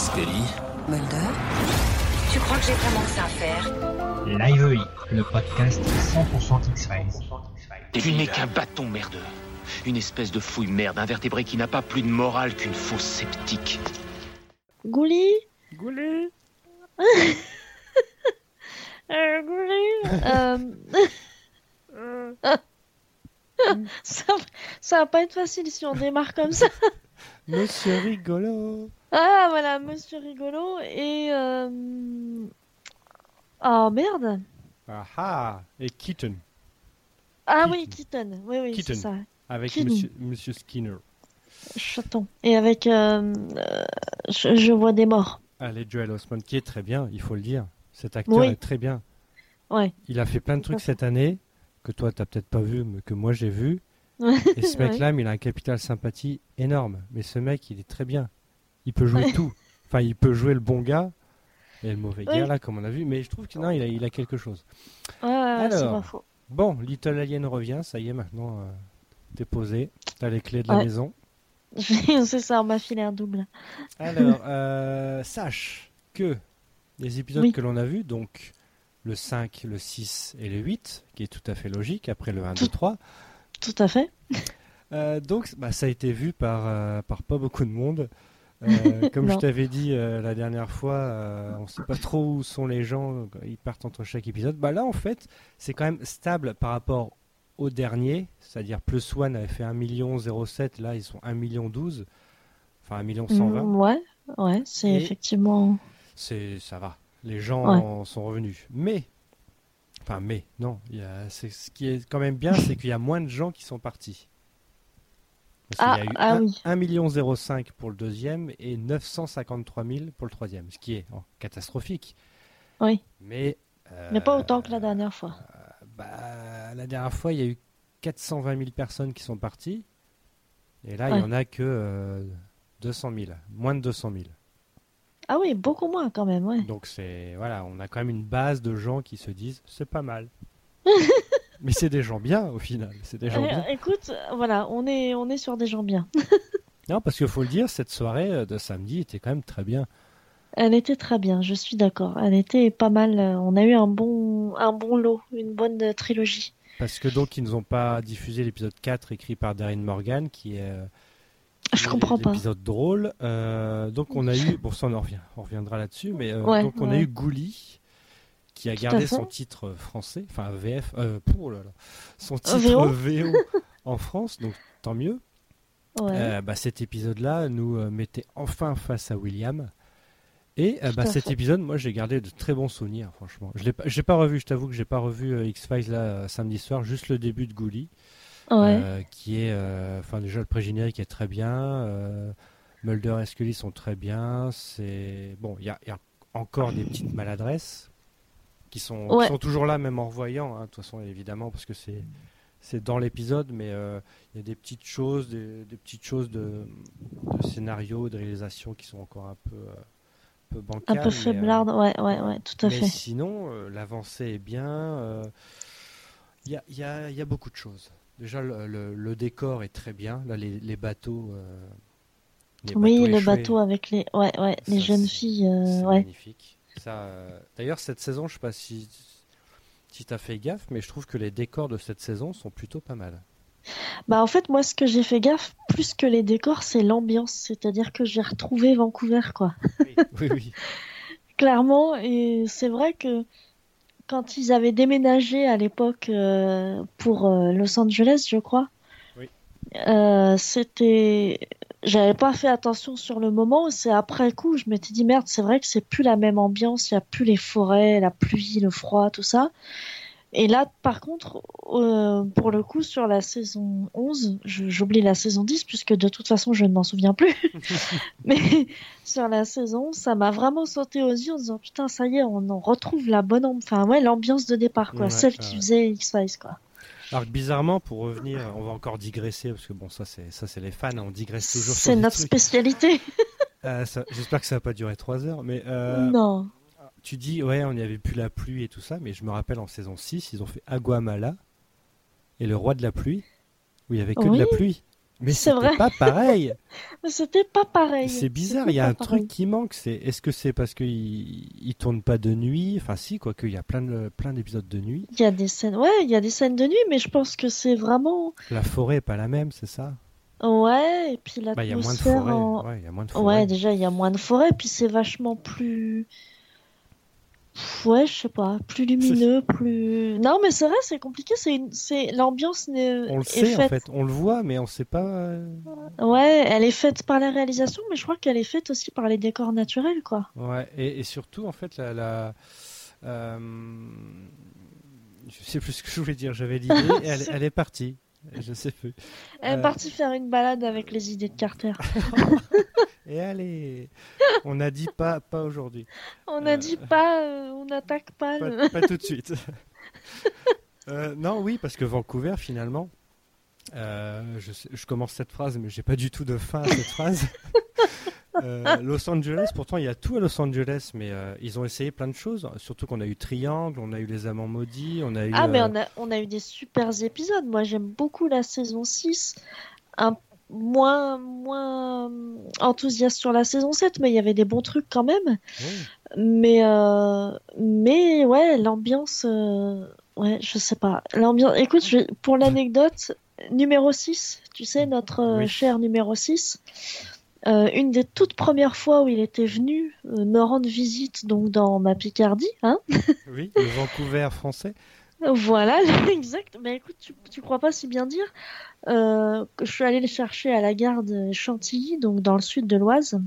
Scully. Mulder Tu crois que j'ai vraiment que ça à faire Live le podcast 100% X-Files. Tu n'es qu'un bâton merdeux. Une espèce de fouille merde, un vertébré qui n'a pas plus de morale qu'une fausse sceptique. Gouli Goulet euh, Gouli euh... ça, ça va pas être facile si on démarre comme ça. Monsieur rigolo Ah voilà, Monsieur Rigolo et... Euh... Oh merde Ah ah Et Kitten, Ah Keaton. oui, Keaton, oui oui, c'est Keaton. ça, avec Keaton. monsieur, monsieur Skinner. chaton. Et avec... euh, euh, je, je vois des morts. Allez, Joel Osment, qui est très bien, il faut le dire. Cet acteur Oui. est très bien. Ouais. Il a fait plein de trucs cette année, que toi, t'as peut-être pas vu, mais que moi, j'ai vu. Et ce mec-là, il a un capital sympathie énorme. Mais ce mec, il est très bien. Il peut jouer tout. Enfin, il peut jouer le bon gars et le mauvais Oui. gars, là, comme on a vu. Mais je trouve que non, il a, il a quelque chose. Ouais, Alors. faux. Bon, Little Alien revient, ça y est, maintenant, euh, t'es posé. T'as les clés de la Ouais. maison. c'est ça, on m'a filé un double. Alors, euh, sache que les épisodes Oui. que l'on a vus, donc le 5, le 6 et le 8, qui est tout à fait logique, après le 1, 2, Tout- 3, Tout à fait. euh, donc bah, ça a été vu par, euh, par pas beaucoup de monde. Euh, comme je t'avais dit euh, la dernière fois, euh, on sait pas trop où sont les gens, ils partent entre chaque épisode. Bah là, en fait, c'est quand même stable par rapport au dernier, c'est-à-dire Plus One avait fait 1 million 07, là ils sont 1 million 12, enfin 1 million 120. Mm, ouais, ouais, c'est effectivement... c'est ça va. Les gens Ouais. sont revenus. Mais, enfin, mais, non. y a- ce qui est quand même bien, c'est qu'il y a moins de gens qui sont partis. Parce Ah, qu'il y a eu ah un- oui. 1 million 05 pour le deuxième et 953 000 pour le troisième, ce qui est oh, catastrophique. Oui, Mais, euh, mais pas autant que la dernière fois. bah, la dernière fois, il y a eu 420 000 personnes qui sont parties. Et là, il Ouais. y en a que euh, 200 000, moins de 200 000. Ah oui, beaucoup moins quand même, ouais. Donc c'est voilà, on a quand même une base de gens qui se disent c'est pas mal. Mais c'est des gens bien au final, c'est des gens Euh, bien. écoute, voilà, on est, on est sur des gens bien. Non, parce qu'il faut le dire, cette soirée euh, de samedi était quand même très bien. Elle était très bien, je suis d'accord. Elle était pas mal. euh, On a eu un bon, un bon lot, une bonne trilogie. Parce que donc ils nous ont pas diffusé l'épisode 4 écrit par Darren Morgan qui est Je comprends pas. l'épisode drôle. Euh, donc on a eu bon ça on en revient, on reviendra là-dessus, mais euh, Ouais, donc on a eu Gouli qui a Tout gardé son titre français, enfin VF, euh, pour là là, son titre VO. VO en France, donc tant mieux. Ouais. Euh, bah, cet épisode-là nous euh, mettait enfin face à William. Et euh, bah, cet épisode, moi, j'ai gardé de très bons souvenirs, franchement. Je l'ai pas, j'ai pas revu, je t'avoue que j'ai pas revu euh, X-Files là euh, samedi soir, juste le début de ouais. euh, qui est, euh, enfin déjà le pré-générique est très bien. euh, Mulder et Scully sont très bien. C'est bon, il y a, il y a encore des petites maladresses qui sont, qui Ouais. sont toujours là, même en revoyant. hein, de toute façon, évidemment, parce que c'est c'est dans l'épisode, mais euh, il y a des petites choses, des, des petites choses de, de scénario, de réalisation qui sont encore un peu, euh, un peu un bancales. peu mais, euh, ouais, ouais, ouais, tout à mais fait. sinon, euh, l'avancée est bien. euh, Il y, a, y a- y a beaucoup de choses. Déjà, le, le- le décor est très bien. Là, les, les bateaux. les Oui, bateaux le échoués, bateau avec les, ouais, ouais, les Ça, jeunes filles, c'est ouais. magnifique. Ça, euh, D'ailleurs, cette saison, je sais pas si, si tu as fait gaffe, mais je trouve que les décors de cette saison sont plutôt pas mal. Bah en fait, moi, ce que j'ai fait gaffe, plus que les décors, c'est l'ambiance. C'est-à-dire que j'ai retrouvé Vancouver, quoi. Oui, oui. oui. Clairement, et c'est vrai que quand ils avaient déménagé à l'époque euh, pour euh, Los Angeles, je crois, Oui. c'était, j'avais pas fait attention sur le moment. C'est après coup, je m'étais dit merde, c'est vrai que c'est plus la même ambiance. Il y a plus les forêts, la pluie, le froid, tout ça. Et là, par contre, euh, pour le coup, sur la saison 11, je- j'oublie la saison 10 puisque de toute façon, je ne m'en souviens plus. Mais sur la saison, ça m'a vraiment sauté aux yeux en disant putain, ça y est, on en retrouve la bonne, enfin ouais, l'ambiance de départ, quoi, Ouais, celle ouais. qui faisait X-Files, quoi. Alors que bizarrement, pour revenir, on va encore digresser parce que bon, ça c'est ça c'est les fans, on digresse toujours. sur C'est notre spécialité. Euh, ça- J'espère que ça va pas durer trois heures, mais euh, Non. tu dis ouais, on n'y avait plus la pluie et tout ça, mais je me rappelle en saison 6, ils ont fait Aguamala et le roi de la pluie où il y avait que de la pluie. Mais C'est vrai. pas pareil. C'était pas pareil. C'est bizarre, il y a un pareil. truc qui manque. C'est est-ce que c'est parce qu'ils ils tournent pas de nuit? Enfin, si, quoique il y a plein de plein d'épisodes de nuit. Il y a des scènes, ouais, il y a des scènes de nuit, mais je pense que c'est vraiment, La forêt est pas la même, c'est ça? Ouais, et puis Bah, il y a moins de l'atmosphère forêt. en- Ouais, il y a moins de Ouais, forêt. déjà, il y a moins de forêt, puis c'est vachement plus. Ouais, je sais pas, plus lumineux, plus. Non, mais c'est vrai, c'est compliqué. C'est une... c'est l'ambiance n'est- On le est sait en faite. fait, on le voit, mais on sait pas. euh, Ouais, elle est faite par la réalisation, mais je crois qu'elle est faite aussi par les décors naturels, quoi. Ouais, et, et surtout en fait la. la euh, Je sais plus ce que je voulais dire. J'avais l'idée, et elle, est partie. Je sais plus. Elle Euh. est partie faire une balade avec les idées de Carter. Et allez, on a dit pas, pas aujourd'hui. On Euh. a dit pas, euh, on n'attaque pas, le. Pas, pas tout de suite. Euh, non, oui, parce que Vancouver, finalement, euh, je, commence cette phrase, mais j'ai pas du tout de fin à cette phrase. Euh, Los Angeles, pourtant il y a tout à Los Angeles, mais euh, ils ont essayé plein de choses. Surtout qu'on a eu Triangle, on a eu Les Amants Maudits, on a eu. Ah, mais euh, on a, on a eu des super épisodes. Moi, j'aime beaucoup la saison 6. Un, moins, moins enthousiaste sur la saison 7, mais il y avait des bons trucs quand même. Mais, euh, mais ouais, l'ambiance, euh, ouais, je sais pas. L'ambiance, écoute, je- pour l'anecdote, numéro 6, tu sais, notre euh, Oui. cher numéro 6, euh, une des toutes premières fois où il était venu me rendre visite, donc dans ma Picardie, hein, oui, le Vancouver français. Voilà, exact. Mais écoute, tu, tu crois pas si bien dire euh, que je suis allée le chercher à la gare de Chantilly, donc dans le sud de l'Oise,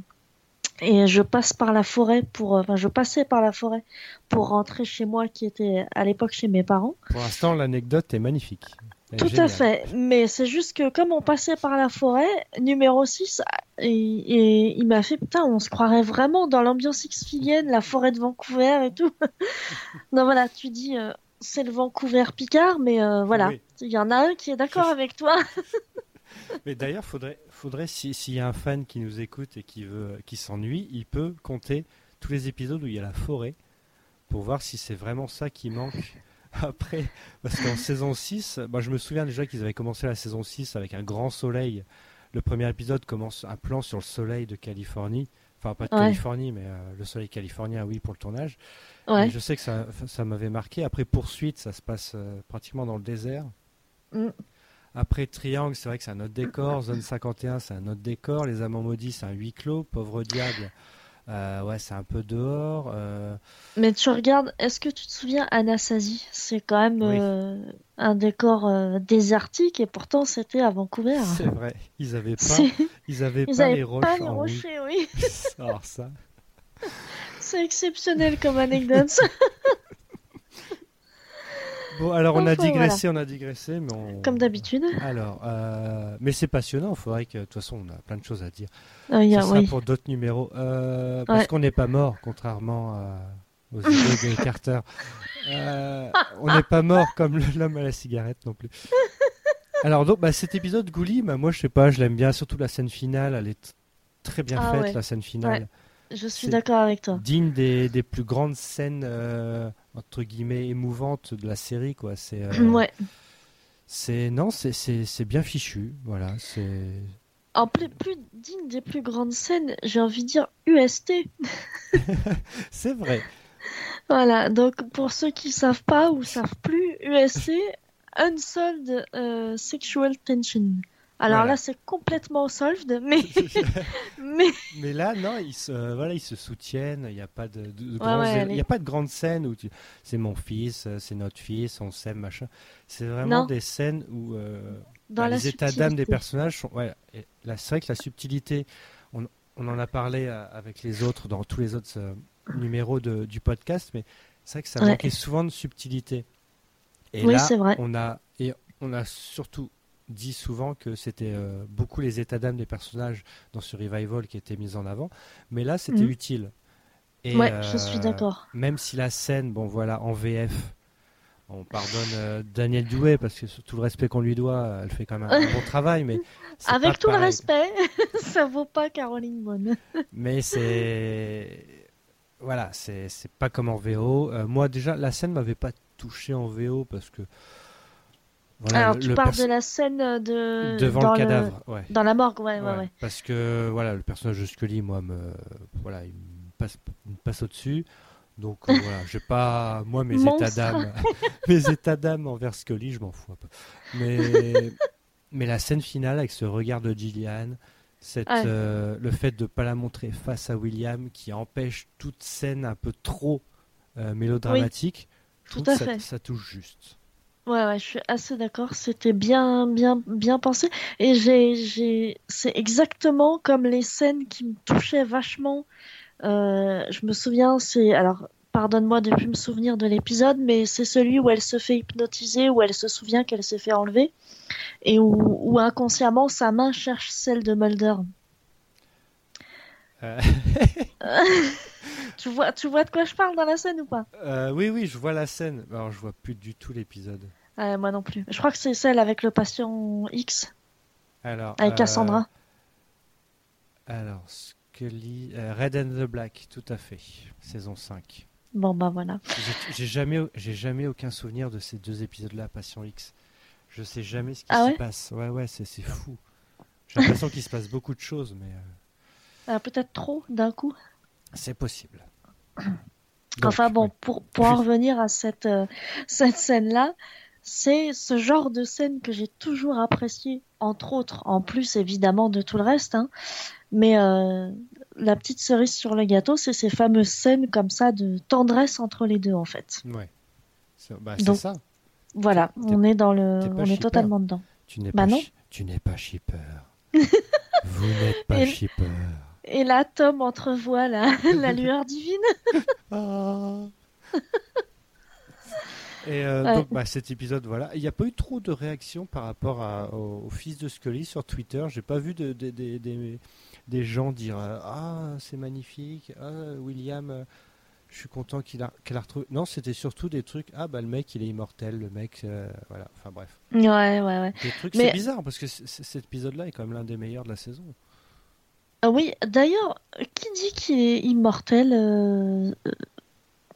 et je passe par la forêt pour, euh, enfin, je passais par la forêt pour rentrer chez moi, qui était à l'époque chez mes parents. Pour l'instant, l'anecdote est magnifique. Elle est Tout à fait. Mais c'est juste que comme on passait par la forêt, numéro 6, et, et il m'a fait, putain, on se croirait vraiment dans l'ambiance X-Filienne, la forêt de Vancouver et tout. non, voilà, tu dis, euh, c'est le Vancouver Picard, mais euh, voilà, Oui. il y en a un qui est d'accord avec toi. Mais d'ailleurs, faudrait, faudrait si- s'il y a un fan qui nous écoute et qui veut, qui s'ennuie, il peut compter tous les épisodes où il y a la forêt pour voir si c'est vraiment ça qui manque. Après, parce qu'en saison 6, bah, je me souviens déjà qu'ils avaient commencé la saison 6 avec un grand soleil. Le premier épisode commence un plan sur le soleil de Californie. Enfin, pas de Ouais. Californie, mais euh, le soleil californien, oui, pour le tournage. Ouais. Je sais que ça, ça m'avait marqué. Après, poursuite, ça se passe euh, pratiquement dans le désert. Mm. Après, Triangle, c'est vrai que c'est un autre décor. Zone 51, c'est un autre décor. Les Amants Maudits, c'est un huis clos. Pauvre Diable, ouais, c'est un peu dehors. euh, Mais tu regardes, est-ce que tu te souviens Anasazi C'est quand même Oui. euh, un décor euh, désertique et pourtant c'était à Vancouver. c'est vrai, ils avaient pas, ils avaient Ils pas avaient les roches pas les rochers, oui. Alors ça, C'est exceptionnel comme anecdote. Bon, alors on a Enfin, digressé, on a digressé, mais on... Comme d'habitude. Alors, euh, mais c'est passionnant. Il faudrait que, de toute façon, on a plein de choses à dire. Ah, il y Ce a- sera oui. pour d'autres numéros. Euh, Parce Ouais. qu'on n'est pas mort, contrairement à- aux idées de Carter. Euh, on n'est pas mort comme l'homme à la cigarette non plus. Alors, donc, bah, cet épisode, Gouli, bah, moi, je sais pas, je l'aime bien, surtout la scène finale. Elle est très bien Ah faite, ouais. la scène finale. Je suis d'accord avec toi. Digne des, des plus grandes scènes, entre guillemets, émouvantes de la série, quoi. C'est. euh, Ouais. C'est non, c'est- bien fichu, voilà. C'est En plus, plus digne des plus grandes scènes, j'ai envie de dire UST. c'est vrai. Voilà, donc pour ceux qui savent pas ou savent plus, UST, Unsolved euh, Sexual Tension. Alors Voilà. là, c'est complètement solved, mais, mais Mais là, non, ils se, euh, voilà, ils se soutiennent. Il n'y a pas de, de- de Ouais, ouais, il y est- a pas de grande scène où tu- c'est mon fils, euh, c'est notre fils, on s'aime, machin. C'est vraiment Non. des scènes où euh, dans bah, les états d'âme des personnages sont. Ouais, c'est vrai que la subtilité, on, on en a parlé euh, avec les autres dans tous les autres euh, numéros de- du podcast, mais c'est vrai que ça Ouais. manquait souvent de subtilité. Et Oui, là, c'est vrai. on a et on a surtout dit souvent que c'était euh, beaucoup les états d'âme des personnages dans ce revival qui étaient mis en avant, mais là c'était Mhm. utile. Et, Ouais, euh, je suis d'accord. Même si la scène, bon voilà, en VF, on pardonne euh, Daniel Douet parce que tout le respect qu'on lui doit, elle fait quand même un, un bon travail, mais Avec tout le respect, ça vaut pas Caroline Bonne. Mais c'est voilà, c'est c'est pas comme en VO. Euh, moi déjà, la scène m'avait pas touché en VO parce que Voilà, Alors, tu le parles de la scène de. devant dans le cadavre. Ouais. Dans la morgue, ouais, ouais, Ouais. Parce que voilà, le personnage de Scully, moi, me, voilà, il me passe, il me passe au-dessus. Donc euh, voilà, j'ai pas, moi, mes Monstre. états d'âme, mes états d'âme envers Scully, je m'en fous un peu. Mais, mais la scène finale avec ce regard de Gillian, cette, Ouais. euh, le fait de pas la montrer face à William, qui empêche toute scène un peu trop euh, mélodramatique, je tout trouve à que ça, fait. ça touche juste. Ouais, ouais, je suis assez d'accord. C'était bien, bien, bien pensé. Et j'ai, j'ai, c'est exactement comme les scènes qui me touchaient vachement. Euh, je me souviens, c'est, alors, pardonne-moi de plus me souvenir de l'épisode, mais c'est celui où elle se fait hypnotiser, où elle se souvient qu'elle s'est fait enlever, et où, où inconsciemment sa main cherche celle de Mulder. Euh, Tu vois, tu vois de quoi je parle dans la scène ou pas? euh, oui, oui, je vois la scène. Alors, je vois plus du tout l'épisode. Ouais, moi non plus. Je crois que c'est celle avec le patient X, Alors, avec euh, Cassandra. Alors, Scully, euh, Red and the Black, tout à fait, saison 5. Bon, bah voilà. J'ai- jamais, jamais aucun souvenir de ces deux épisodes-là, Patient X. Je sais jamais ce qui Ah ouais? passe. Ouais, ouais, c'est fou. J'ai l'impression qu'il se passe beaucoup de choses, mais euh, Euh, peut-être trop d'un coup. C'est possible. enfin bon, pour, pour en revenir à cette, euh, cette scène-là, c'est ce genre de scène que j'ai toujours apprécié, entre autres, en plus évidemment de tout le reste. hein. Mais euh, la petite cerise sur le gâteau, c'est ces fameuses scènes comme ça de tendresse entre les deux en fait. Ouais. C'est bah, ça. Voilà, on est dans le, on est totalement dedans. Tu n'es Bah pas, non. tu n'es pas shipper. Vous n'êtes pas Et- shipper. Et là, Tom entrevoit la, la lueur divine. Ah. Et euh, Ouais. donc, bah, cet épisode, voilà. Il n'y a pas eu trop de réactions par rapport à- au, au fils de Scully sur Twitter. J'ai pas vu de, de- de- des- des gens dire euh, Ah, c'est magnifique. Ah, William, euh, je suis content qu'il a, qu'elle a retrouvé. Non, c'était surtout des trucs Ah, bah, le mec, il est immortel. Le mec, euh, voilà. Enfin, bref. Ouais, ouais, ouais. Des trucs, Mais- c'est bizarre parce que cet épisode-là est quand même l'un des meilleurs de la saison. Ah oui, d'ailleurs, qui dit qu'il est immortel euh, euh,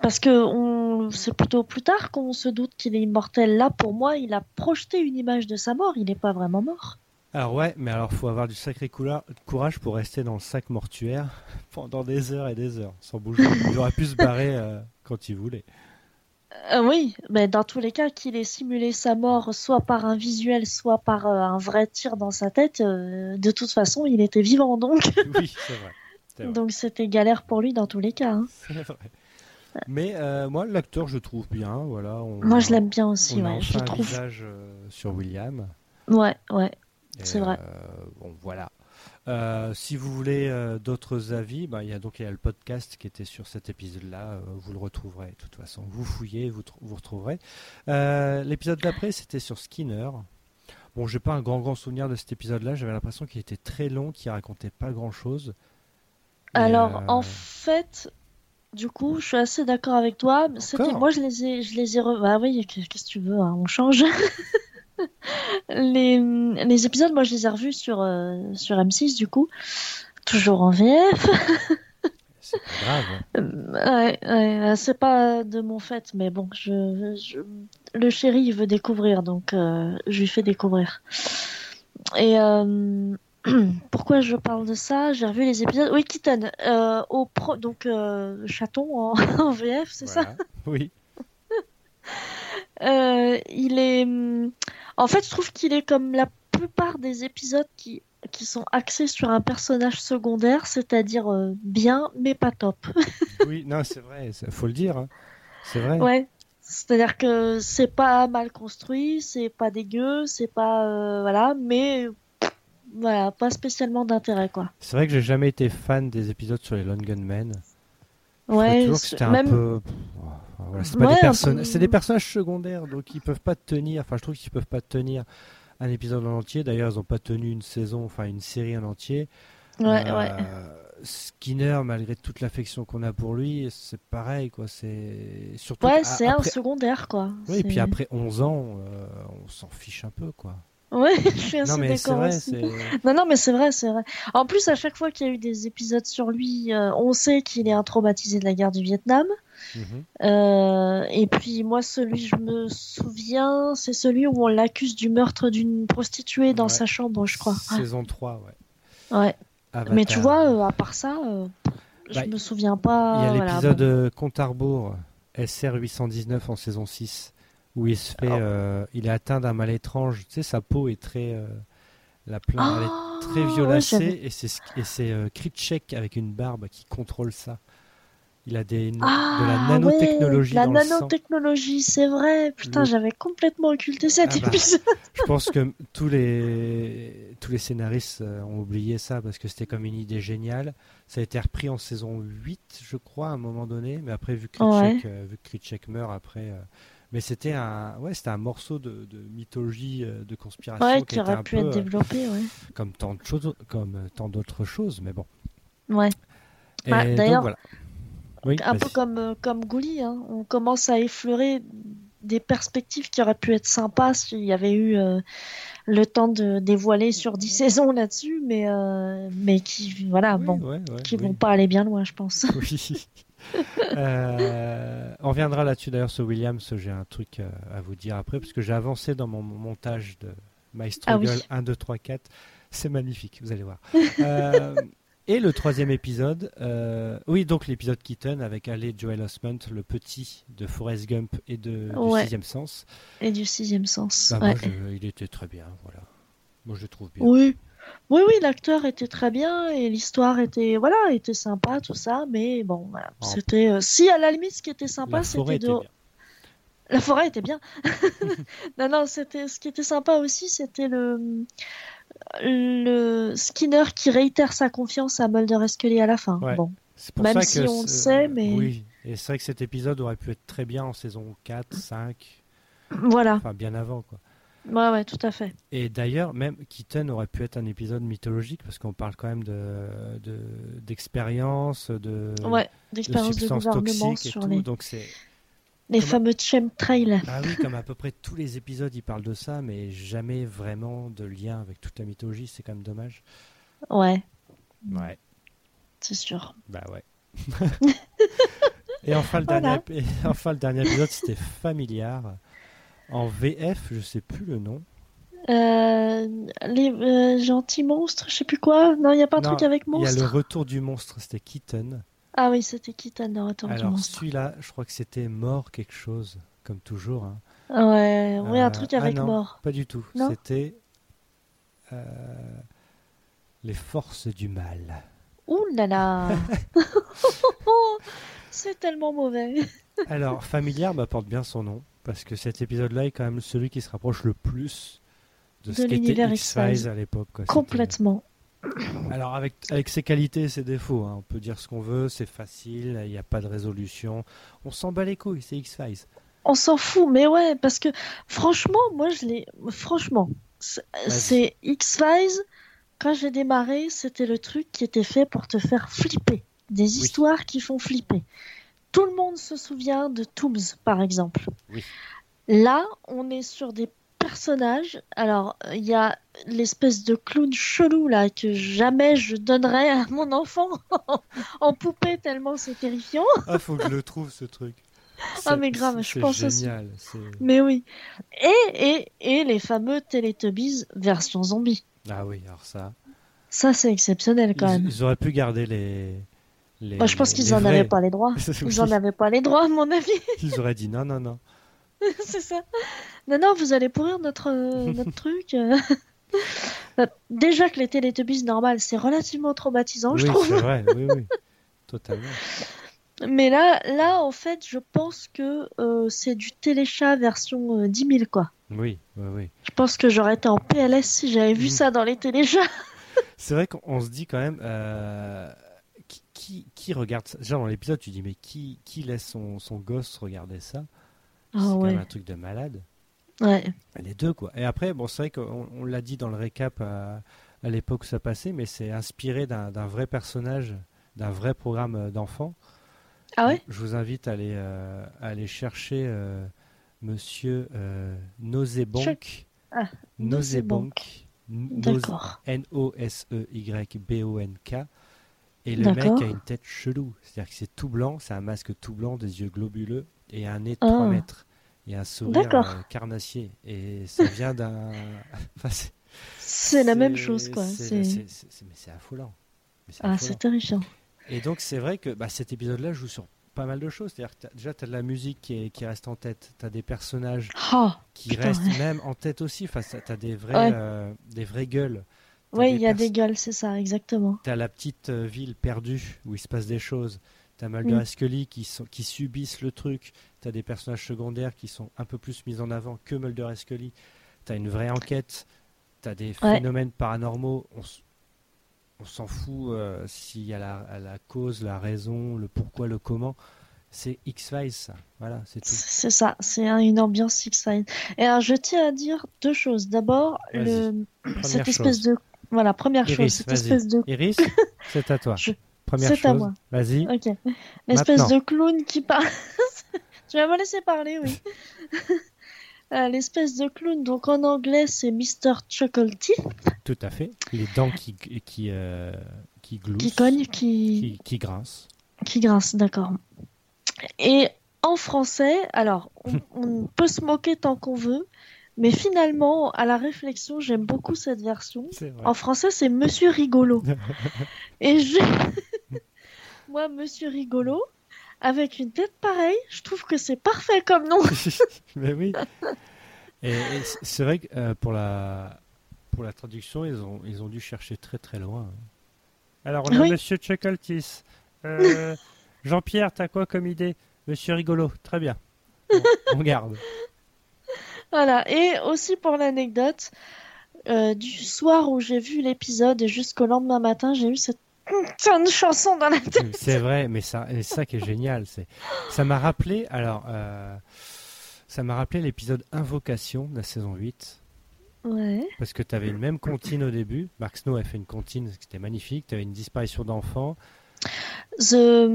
Parce que on... c'est plutôt plus tard qu'on se doute qu'il est immortel. Là, pour moi, il a projeté une image de sa mort. Il n'est pas vraiment mort. Alors ouais, mais alors faut avoir du sacré courage pour rester dans le sac mortuaire pendant des heures et des heures sans bouger. Il aurait pu se barrer euh, quand il voulait. Euh, oui, mais dans tous les cas, qu'il ait simulé sa mort soit par un visuel, soit par euh, un vrai tir dans sa tête, euh, de toute façon, il était vivant donc. Oui, c'est vrai. Donc c'était galère pour lui dans tous les cas. hein. C'est vrai. Mais moi, l'acteur, je trouve bien. Voilà, on, Moi, je l'aime bien aussi, on a je un trouve. visage sur William. Ouais, ouais. C'est vrai. bon, voilà. Euh, si vous voulez euh, d'autres avis, bah, il y a donc il y a le podcast qui était sur cet épisode-là. euh, vous le retrouverez de toute façon. Vous fouillez, vous, vous retrouverez. L'épisode d'après, c'était sur Skinner. Bon, j'ai pas un grand grand souvenir de cet épisode-là. J'avais l'impression qu'il était très long, qu'il racontait pas grand-chose. Alors, en fait, du coup, je suis assez d'accord avec toi. Moi, je les ai, je les ai, re- bah oui, qu'est- qu'est-ce que tu veux, hein, on change. les, les épisodes, moi, je les ai revus sur, euh, sur M6, du coup, toujours en VF. c'est pas grave. hein. Euh, ouais, ouais, euh, c'est pas de mon fait, mais bon, je, je- le chéri, il veut découvrir, donc euh, je lui fais découvrir. Et euh, pourquoi je parle de ça? J'ai revu les épisodes. Oui, Kitten, au pro, donc chaton en, en VF, c'est ça? Oui. Euh, Il est, hum, en fait, je trouve qu'il est comme la plupart des épisodes qui qui sont axés sur un personnage secondaire, c'est-à-dire euh, bien mais pas top. Oui, non, c'est vrai. Il faut le dire. hein. C'est vrai. Ouais. C'est-à-dire que c'est pas mal construit, c'est pas dégueu, c'est pas euh, voilà, mais voilà, pas spécialement d'intérêt quoi. C'est vrai que j'ai jamais été fan des épisodes sur les Lone Gunmen. Ouais, c'était un même peu. Voilà, c'est pas Ouais, des personnes- peu- c'est des personnages secondaires, donc ils peuvent pas tenir. Enfin, je trouve qu'ils peuvent pas tenir un épisode en entier. D'ailleurs, ils ont pas tenu une saison, enfin une série en entier. ouais, Euh, ouais. Skinner, malgré toute l'affection qu'on a pour lui, c'est pareil, quoi. C'est surtout. Ouais, a- c'est après- un secondaire quoi. Oui, et puis après 11 ans, euh, on s'en fiche un peu, quoi. Ouais, je suis assez d'accord aussi. Non, non, mais c'est vrai, c'est vrai. En plus, à chaque fois qu'il y a eu des épisodes sur lui, euh, on sait qu'il est un traumatisé de la guerre du Vietnam. Mhm. Euh, et puis moi, celui je me souviens, c'est celui où on l'accuse du meurtre d'une prostituée dans Ouais. sa chambre, je crois. Saison 3, ouais. Ouais. Mais tu vois, euh, à part ça, je Bah, me souviens pas. Il y a voilà, l'épisode bon. euh, Compte à rebours, SR 819 en saison 6, où il se fait, Oh. euh, il est atteint d'un mal étrange. Tu sais, sa peau est très, euh, la plainte, elle est Ah, très violacée et c'est et c'est euh, Kritschek avec une barbe qui contrôle ça. Il a des, Ah, de la nanotechnologie ouais, dans la nanotechnologie, c'est vrai. Putain, Le- j'avais complètement occulté cet Ah bah. épisode. Je pense que tous les tous les scénaristes euh, ont oublié ça parce que c'était comme une idée géniale. Ça a été repris en saison 8, je crois, à un moment donné, mais après vu que Kritschek, euh, vu que Kritschek meurt après. Mais c'était un ouais, c'était un morceau de, de mythologie euh, de conspiration Ouais, qui, aurait pu peu, être euh, développé, ouais. comme tant de choses, comme euh, tant d'autres choses, mais bon. Ouais. Bah, d'ailleurs, voilà. Oui, Un peu comme, comme Gouli, hein. on commence à effleurer des perspectives qui auraient pu être sympas s'il y avait eu euh, le temps de dévoiler sur 10 saisons là-dessus, mais, euh, mais qui, voilà, Oui, bon, ouais, ouais, qui oui. vont pas aller bien loin, je pense. Oui. Euh, on reviendra là-dessus d'ailleurs sur Williams. J'ai un truc euh, à vous dire après parce que j'ai avancé dans mon montage de My Ah oui. Struggle 1, 2, 3, 4. C'est magnifique, vous allez voir. Euh, et le troisième épisode, euh, oui, donc l'épisode Keaton avec Ale Joel Osment, le petit de Forrest Gump et de, Ouais. du Sixième Sens. Et du sixième sens. Bah, ouais. moi, je- il était très bien, voilà. Moi, je le trouve bien. Oui. Oui, oui, l'acteur était très bien et l'histoire était, voilà, était sympa, tout ça, mais bon, voilà, Oh. c'était, euh, si à la limite, ce qui était sympa, c'était était de. La forêt était bien. non, non, c'était ce qui était sympa aussi, c'était le le Skinner qui réitère sa confiance à Mulder et Scully à la fin. Ouais. Bon, pour Même ça si que on le sait, mais- Oui, et c'est vrai que cet épisode aurait pu être très bien en saison 4, 5, voilà. enfin bien avant, quoi. Ouais, ouais, tout à fait. Et d'ailleurs, même Keaton aurait pu être un épisode mythologique parce qu'on parle quand même de de- d'expérience, de, Ouais, de d'expérience de, substances toxiques et sur tout. les, Donc c'est les comment- fameux chemtrails. ah oui, comme à peu près tous les épisodes, ils parlent de ça, mais jamais vraiment de lien avec toute la mythologie. C'est quand même dommage. Ouais, Ouais, c'est sûr. bah ouais. et enfin le Voilà. dernier, enfin le dernier épisode, c'était familiar. En VF, je sais plus le nom. Euh, les euh, gentils monstres, je sais plus quoi. Non, il n'y a pas un Non, truc avec Il y a monstre. le retour du monstre, c'était Keaton. Ah oui, c'était Keaton dans Retour du Alors monstre. celui-là, je crois que c'était mort quelque chose, comme toujours. hein. Ouais, ouais, un Euh, truc ah avec non, mort. Pas du tout. C'était euh, les forces du mal. Ouh là là C'est tellement mauvais. Alors, familiar m'apporte bien son nom parce que cet épisode-là est quand même celui qui se rapproche le plus de, De ce qu'était X-Files à l'époque. Complètement. Alors, avec, avec ses qualités et ses défauts, hein, on peut dire ce qu'on veut, c'est facile, il n'y a pas de résolution. On s'en bat les couilles, c'est X-Files. On s'en fout, mais ouais, parce que franchement, moi je l'ai. Franchement, c'est c'est X-Files. Quand j'ai démarré, c'était le truc qui était fait pour te faire flipper. Des histoires qui font flipper. Tout le monde se souvient de Tooms, par exemple. Oui. Là, on est sur des personnages. Alors, il y a l'espèce de clown chelou là que jamais je donnerais à mon enfant en poupée tellement c'est terrifiant. Ah, faut que je le trouve ce truc. Ah, mais grave, je pense aussi. génial. c'est- Mais oui. Et, et, et les fameux Teletubbies version zombie. Ah oui, alors ça. Ça, c'est exceptionnel quand Ils, même. ils auraient pu garder les. Les Moi, je pense qu'ils les en vrais. avaient pas les droits. Ils en avaient pas les droits, à mon avis. Ils auraient dit non, non, non. c'est ça. Non, non, vous allez pourrir notre, euh, notre truc. euh. Déjà que les Teletubbies normales, c'est relativement traumatisant, oui, je trouve. c'est vrai, oui, oui. Totalement. Mais là, là, en fait, je pense que euh, c'est du téléchat version euh, 10 000, quoi. Oui, oui, oui. Je pense que j'aurais été en PLS si j'avais vu Mhm. ça dans les téléchats. C'est vrai qu'on se dit quand même. euh, qui, qui, regarde ça? Genre dans l'épisode, tu dis mais qui, qui laisse son, son gosse regarder ça? C'est Ah quand ouais. même un truc de malade. Ouais. Les deux, quoi. Et après, bon, c'est vrai qu'on on l'a dit dans le récap à, à l'époque où ça passait, mais c'est inspiré d'un d'un vrai personnage, d'un vrai programme euh, d'enfant. Ah ouais? Je vous invite à aller, euh, à aller chercher euh, Monsieur euh, Nosebank Ah, Nausebank. Nose- D'accord. N-O-S-E-Y-B-O-N-K. Et le mec a une tête chelou. C'est-à-dire que c'est tout blanc, c'est un masque tout blanc, des yeux globuleux et un nez de Ah. 3 mètres. Et un sourire euh, carnassier. Et ça vient d'un. Enfin, c'est- la même chose, quoi. c'est- Mais c'est affolant. Mais Ah, c'est terrifiant. Et donc c'est vrai que bah, cet épisode-là joue sur pas mal de choses. C'est-à-dire que déjà tu as de la musique qui, est- qui reste en tête, tu as des personnages Ah, qui Putain, restent ouais. même en tête aussi. Enfin, tu as des, vrais, Ouais. euh, des vraies gueules. Des il y a des gueules, c'est ça, exactement. T'as la petite euh, ville perdue où il se passe des choses. T'as Mulder Mm. et Scully qui, sont, qui subissent le truc. T'as des personnages secondaires qui sont un peu plus mis en avant que Mulder et Scully. T'as une vraie enquête. T'as des Ouais. phénomènes paranormaux. On, s'en fout euh, s'il y a la, la cause, la raison, le pourquoi, le comment. C'est X-Files, ça. Voilà, c'est tout. C'est ça, c'est un- une ambiance Six-Side. Et alors, je tiens à dire deux choses. D'abord, cette espèce de... Voilà, première chose, cette espèce de... Iris, c'est à toi. Je- Première c'est à chose. moi. Vas-y. Ok. L'espèce Maintenant. de clown qui parle... tu vas me laisser parler, oui. Euh, L'espèce de clown, donc en anglais, c'est Mr. Chuckleteeth, Tout à fait. Les dents qui, qui, euh, qui gloussent. qui cogne, qui... Qui, qui grincent. Qui grince, d'accord. Et en français, alors, on, on peut se moquer tant qu'on veut, mais finalement, à la réflexion, j'aime beaucoup cette version. En français, c'est Monsieur Rigolo. Et je... Moi, Monsieur Rigolo, avec une tête pareille, je trouve que c'est parfait comme nom. Mais oui. Et, c'est vrai que euh, pour la pour la traduction, ils ont ils ont dû chercher très très loin. Alors on a Oui. Monsieur Chuckletis. Euh, Jean-Pierre, t'as quoi comme idée? Monsieur rigolo, très bien. Bon, on garde. Voilà. Et aussi pour l'anecdote, euh, du soir où j'ai vu l'épisode et jusqu'au lendemain matin, j'ai eu cette putain de chanson dans la tête. C'est vrai, mais ça, ça qui est génial, c'est, ça m'a rappelé, alors, euh, ça m'a rappelé l'épisode Invocation de la saison 8, Ouais. parce que tu avais une même comptine au début. Mark Snow a fait une comptine, c'était magnifique. Tu avais une disparition d'enfants. The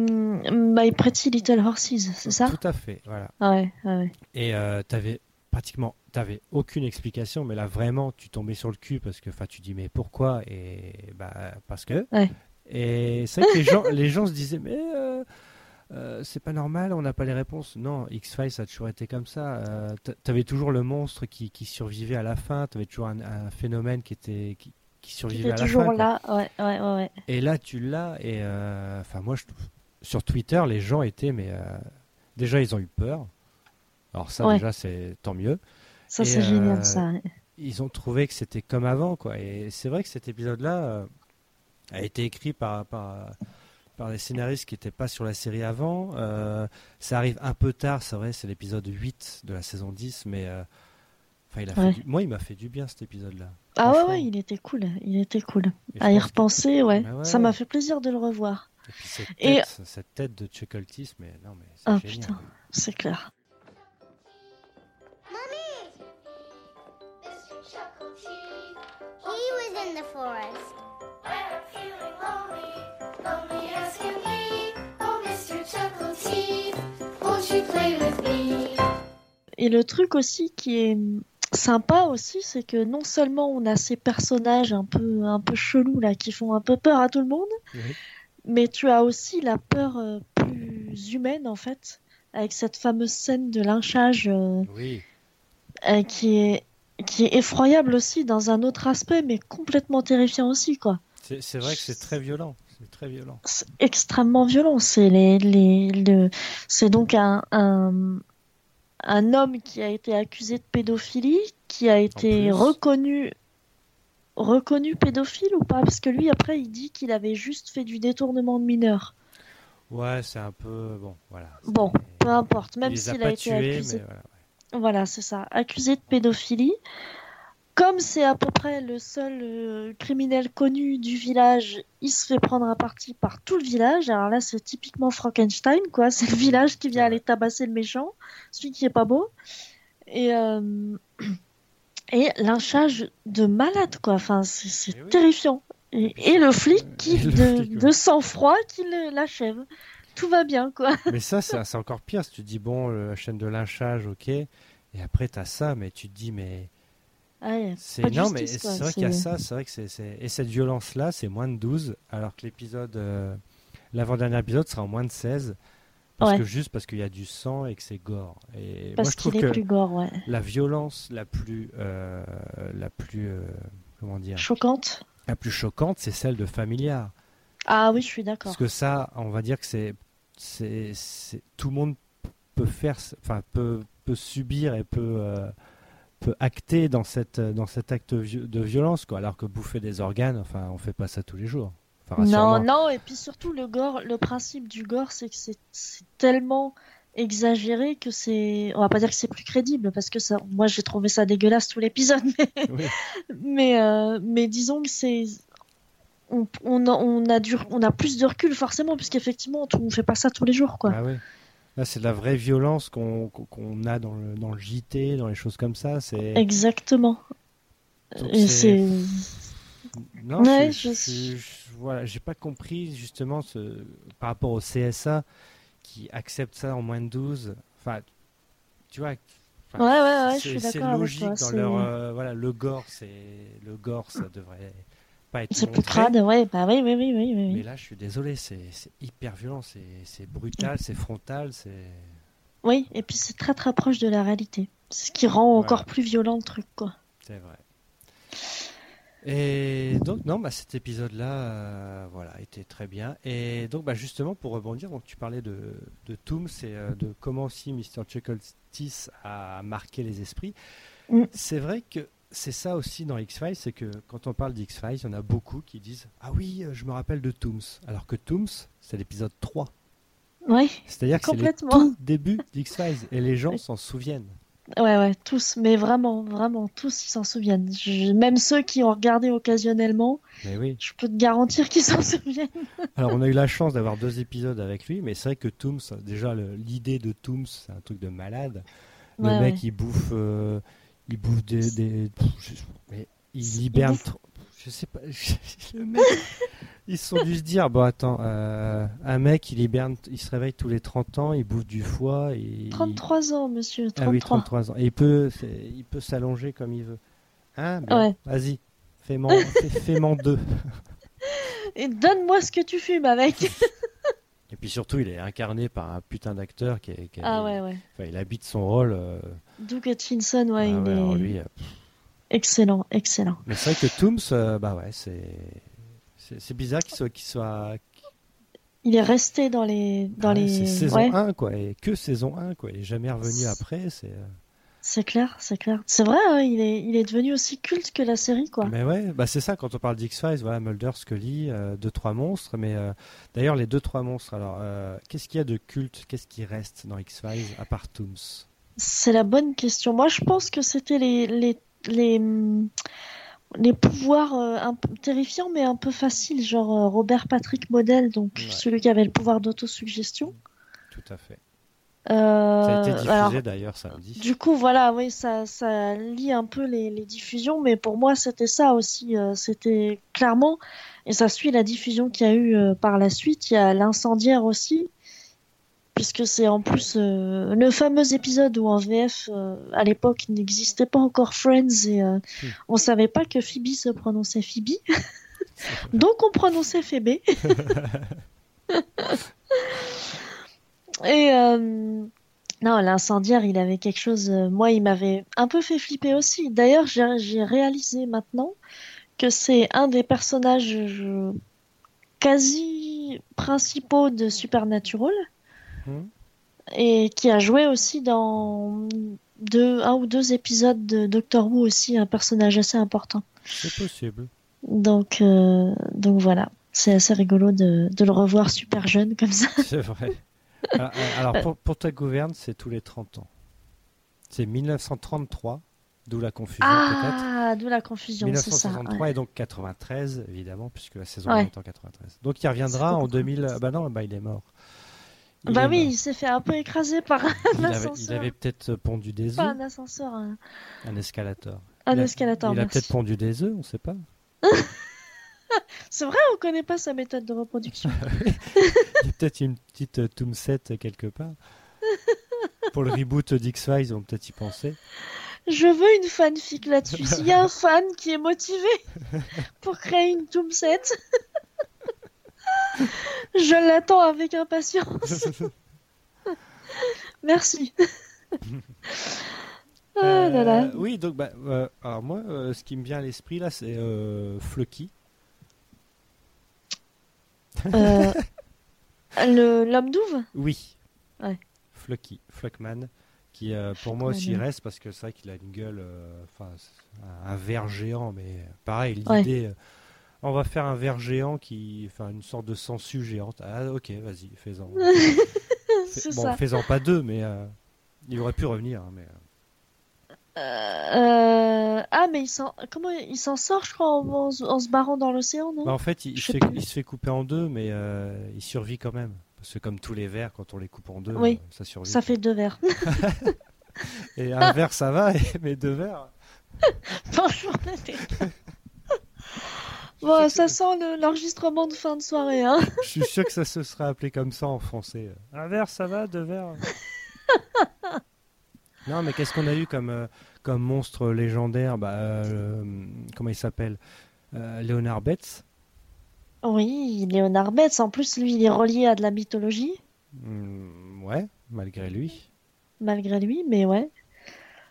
My Pretty Little Horses, c'est ça? Tout à fait, voilà. Ah ouais, ah ouais. Et euh, tu avais pratiquement, t'avais aucune explication, mais là vraiment, tu tombais sur le cul parce que, enfin, tu dis mais pourquoi? Et bah parce que. Ouais. Et c'est vrai que les gens, les gens se disaient mais. euh, euh, c'est pas normal, on n'a pas les réponses. Non, X-Files, ça a toujours été comme ça. Euh, t'a- T'avais toujours le monstre qui, qui survivait à la fin, t'avais toujours un, un phénomène qui était qui, qui Tu survivait à la toujours fin. là, ouais, ouais. Et là, tu l'as. Et enfin, moi, je, sur Twitter, les gens étaient, mais déjà, ils ont eu peur. Alors ça, Ouais. déjà, c'est tant mieux. Ça, c'est euh, génial, ça. Ils ont trouvé que c'était comme avant, quoi. Et c'est vrai que cet épisode-là euh, a été écrit par par par des scénaristes qui n'étaient pas sur la série avant. Euh, ça arrive un peu tard, c'est vrai, c'est l'épisode 8 de la saison 10, mais euh, enfin, il a Ouais. fait du- moi, il m'a fait du bien cet épisode-là. Ah ouais, il était cool. Il était cool. Et À y que- repenser, ouais. Ouais, ça m'a fait plaisir de le revoir. Et puis cette Et- tête, cette tête de Chuckletis, mais non, mais c'est Ah, génial. putain. C'est clair. Et le truc aussi qui est sympa aussi, c'est que non seulement on a ces personnages un peu, un peu chelous là qui font un peu peur à tout le monde, mais tu as aussi la peur euh, plus humaine en fait, avec cette fameuse scène de lynchage euh, Oui, euh, qui est qui est effroyable aussi dans un autre aspect, mais complètement terrifiant aussi quoi. c'est vrai que c'est très violent. C'est très violent. Extrêmement violent. C'est les, les, le- donc un, un, un homme qui a été accusé de pédophilie, qui a été reconnu, reconnu pédophile ou pas? Parce que lui, après, il dit qu'il avait juste fait du détournement de mineurs. Ouais, c'est un peu bon, voilà. Bon, peu importe, même a s'il a été accusé. Voilà, c'est ça. Accusé de pédophilie. Comme c'est à peu près le seul euh, criminel connu du village, il se fait prendre à partie par tout le village. Alors là, c'est typiquement Frankenstein, quoi. C'est le village qui vient aller tabasser le méchant, celui qui est pas beau. Et, euh, et lynchage de malade, quoi. Enfin, c'est Eh oui. terrifiant. Et, et le flic qui, le de, flic, ouais. de sang-froid, qui l'achève. Tout va bien, quoi. Mais ça, c'est encore pire. Si tu dis, bon, le- la chaîne de lynchage, ok. Et après, tu as ça, mais tu te dis, mais Ouais, C'est non, mais c'est vrai qu'il y a ça, c'est vrai que c'est et cette violence là, c'est moins de 12 alors que l'épisode euh, l'avant-dernier épisode sera en moins de 16 parce Ouais. que juste parce qu'il y a du sang et que c'est gore. Et moi Parce je trouve est que plus gore, ouais. la violence la plus euh, la plus euh, comment dire Choquante. la plus choquante, c'est celle de Familiar. Ah oui, je suis d'accord. Parce que ça, on va dire que c'est c'est tout le monde peut faire enfin peut peut subir et peut peut acter dans cette dans cet acte de violence quoi alors que bouffer des organes enfin on fait pas ça tous les jours Enfin, Non, non, et puis surtout le gore, le principe du gore, c'est que c'est c'est tellement exagéré que c'est, on va pas dire que c'est plus crédible parce que ça, moi j'ai trouvé ça dégueulasse tout l'épisode, mais Oui. mais, euh, mais disons que c'est, on, on, a, on a du, on a plus de recul forcément puisqu'effectivement on fait pas ça tous les jours quoi. Ah oui. Là, c'est de la vraie violence qu'on a dans le, dans le JT, dans les choses comme ça. C'est Exactement. C'est- c'est, non, Ouais, je, je- je- je- voilà, j'ai pas compris justement ce, par rapport au CSA qui accepte ça en moins de 12. Enfin, tu vois. enfin, Ouais, ouais, ouais, je c'est- suis C'est d'accord avec logique toi, dans c'est- leur euh, voilà le gore, c'est le gore, ça devrait pas être c'est plus crade, ouais, bah oui, oui, oui, oui, oui. Mais là, je suis désolé, c'est hyper violent, c'est brutal, c'est frontal, c'est. Oui, et puis c'est très très proche de la réalité. C'est ce qui rend encore plus violent le truc quoi. C'est vrai. Et donc non, bah, cet épisode-là, euh, voilà, était très bien. Et donc bah, justement pour rebondir, donc tu parlais de, de Tooms et euh, de comment aussi Mr. Chuckletis a marqué les esprits. Mm. C'est vrai que c'est ça aussi dans X-Files, c'est que quand on parle d'X-Files, il y en a beaucoup qui disent Ah oui, euh, je me rappelle de Tooms. Alors que Tooms, c'est l'épisode 3. Ouais, C'est-à-dire que c'est le tout début d'X-Files et les gens s'en souviennent. ouais, ouais, tous, mais vraiment, vraiment, tous ils s'en souviennent. Je- Même ceux qui ont regardé occasionnellement, Mais oui. je peux te garantir qu'ils s'en souviennent. Alors, on a eu la chance d'avoir deux épisodes avec lui, mais c'est vrai que Tooms, déjà, l'idée de Tooms, c'est un truc de malade. Le Ouais, mec, ouais. il bouffe, euh, il bouffe des, des- pff, je- mais il hiberne. trop- Je sais pas. le mec, ils se sont dû se dire, bon, attends, euh, un mec, il hiberne, il se réveille tous les 30 ans, il bouffe du foie, et 33 ans, monsieur, Ah oui, 33. 33 ans. Et il peut, il peut s'allonger comme il veut. Hein Bien, Ouais. Vas-y, fais-m'en fais, deux. Et donne-moi ce que tu fumes avec. Et puis surtout, il est incarné par un putain d'acteur qui, est- qui est- ah ouais, ouais. Enfin, il habite son rôle. euh, Doug Hutchinson, ouais, ah il ouais, est alors lui, euh, excellent, excellent. Mais c'est vrai que Tooms, euh, bah ouais, c'est c'est bizarre qu'il soit qu'il soit Il est resté dans les, dans Ah, les. saison ouais, 1 quoi et que saison 1 quoi, il est jamais revenu après, c'est euh, c'est clair, c'est clair. C'est vrai, hein, il est, il est devenu aussi culte que la série, quoi. Mais ouais, bah c'est ça quand on parle d'X-Files, voilà, Mulder, Scully, euh, deux trois monstres mais euh, d'ailleurs les deux trois monstres alors euh, qu'est-ce qu'il y a de culte, qu'est-ce qui reste dans X-Files à part Tooms C'est la bonne question. Moi, je pense que c'était les, les, les, les pouvoirs euh, un peu terrifiants, mais un peu faciles, genre euh, Robert Patrick Model, donc Ouais. celui qui avait le pouvoir d'autosuggestion. Tout à fait. Euh, Ça a été diffusé d'ailleurs samedi. du coup, voilà, oui, ça, ça lie un peu les, les diffusions, mais pour moi, c'était ça aussi. euh, c'était clairement, et ça suit la diffusion qu'il y a eu euh, par la suite. Il y a l'incendiaire aussi, puisque c'est en plus euh, le fameux épisode où en VF, euh, à l'époque, il n'existait pas encore Friends et euh, Hmm. on savait pas que Phoebe se prononçait Phoebe. Donc on prononçait Phoebe. Et euh, non, l'incendiaire, il avait quelque chose. moi, il m'avait un peu fait flipper aussi. D'ailleurs, j'ai réalisé maintenant que c'est un des personnages quasi principaux de Supernatural Et qui a joué aussi dans deux, un ou deux épisodes de Doctor Who aussi, un personnage assez important. C'est possible. Donc, euh, donc voilà, c'est assez rigolo de, de le revoir super jeune comme ça. C'est vrai. Alors, alors, pour, pour ta gouverne, c'est tous les 30 ans. C'est 1933, d'où la confusion peut-être. Ah, d'où la confusion, c'est ça. 1963 ouais. et donc 93 évidemment puisque la saison Ouais. 1 est en 93. Donc il reviendra en beaucoup 2000 bah non bah il est mort. Bah oui, il s'est fait un peu écraser par un il avait, ascenseur. il avait peut-être pondu des Pas œufs, un ascenseur, un, un escalator. un Il a- escalator. Il a peut-être pondu des œufs, on sait pas. C'est vrai, on connaît pas sa méthode de reproduction. Il y a peut-être une petite euh, Tombset quelque part. Pour le reboot d'X-Files, on peut peut-être y penser. Je veux une fanfic là-dessus. S'il y a un fan qui est motivé pour créer une Tombset, je l'attends avec impatience. Merci. Ah là là. Euh, oui, donc bah, euh, alors moi, euh, ce qui me vient à l'esprit là, c'est Flucky. Le l'homme douve? Oui. Ouais. Flucky, Fluckman, qui pour moi aussi reste parce que c'est vrai qu'il a une gueule, enfin un, un ver géant, mais pareil l'idée. Ouais. On va faire un ver géant qui, enfin une sorte de sangsue géante. Ah ok, vas-y, fais-en. Bon, fais-en pas deux, mais euh, il aurait pu revenir. hein, mais euh, Euh, Ah, mais il s'en comment il s'en sort, je crois, en, en se- en se barrant dans l'océan, non? Bah, en fait, il, se fait, plus. il se fait couper en deux, mais euh, il survit quand même. Parce que comme tous les vers, quand on les coupe en deux, Oui. ça survit. Ça fait deux verres. Et un verre, ça va, mais deux verres. T'es- Bon, ça sent le- l'enregistrement de fin de soirée, hein. Je suis sûr que ça se serait appelé comme ça en français. Un verre, ça va, deux verres. non, mais qu'est-ce qu'on a eu comme, euh, comme monstre légendaire bah, euh, Comment il s'appelle Euh, Léonard Betts. Oui, Léonard Betts, en plus, lui, il est relié à de la mythologie, Hmm, ouais, malgré lui. malgré lui, mais ouais.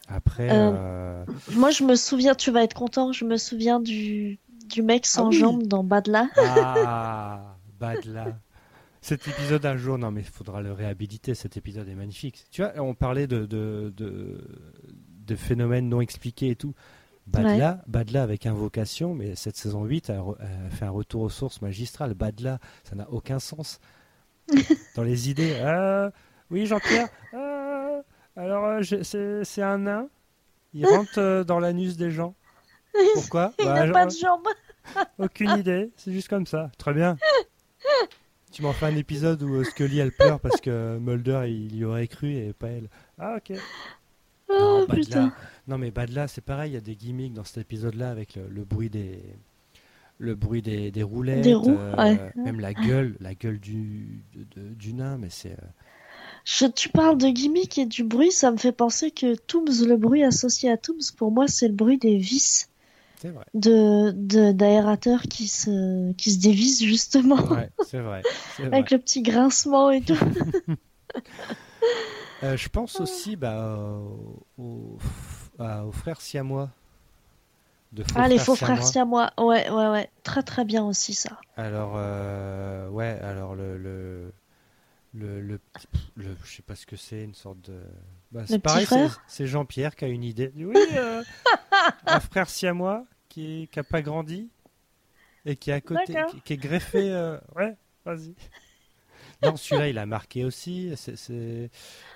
Après, Euh. euh, Moi, je me souviens, tu vas être content, je me souviens du, du mec sans Ah oui. jambes dans Badla. Ah, Badla. Cet épisode un jour, non mais il faudra le réhabiliter, cet épisode est magnifique. Tu vois, on parlait de, de, de, de phénomènes non expliqués et tout. Badla, Badla avec invocation, mais cette saison 8 a, fait un retour aux sources magistral. Badla, ça n'a aucun sens. Dans les idées. Euh, oui, Jean-Pierre. euh, alors, euh, c'est un nain? Il rentre euh, dans l'anus des gens. Pourquoi Il Bah, n'a pas de jambes. aucune idée, c'est juste comme ça. Très bien. Tu m'en fais un épisode où euh, Scully elle pleure parce que Mulder il y aurait cru et pas elle. Ah ok. Oh, non. Badla. Non mais Badla c'est pareil, il y a des gimmicks dans cet épisode-là avec le, le bruit des le bruit des, des roulettes, euh, Des roues, ouais. même la gueule, la gueule du de- de- du nain, mais c'est euh, Je, tu parles de gimmick et du bruit, ça me fait penser que Tooms, le bruit associé à Tooms, pour moi, c'est le bruit des vis. De d'aérateurs qui se qui se dévissent justement Ouais, c'est vrai. avec le petit grincement et tout. Euh, je pense aussi bah, aux frères siamois. De faux Ah, les faux frères siamois, ouais, ouais, ouais, très très bien aussi ça. Alors, euh, ouais, alors le, le, le, le, le- je sais pas ce que c'est, une sorte de. Bah, c'est pareil, c'est- Jean-Pierre qui a une idée. Oui, euh, un frère siamois qui, qui a pas grandi et qui est à côté, qui, qui est greffé. euh, Ouais, vas-y. Non, celui-là, il a marqué aussi.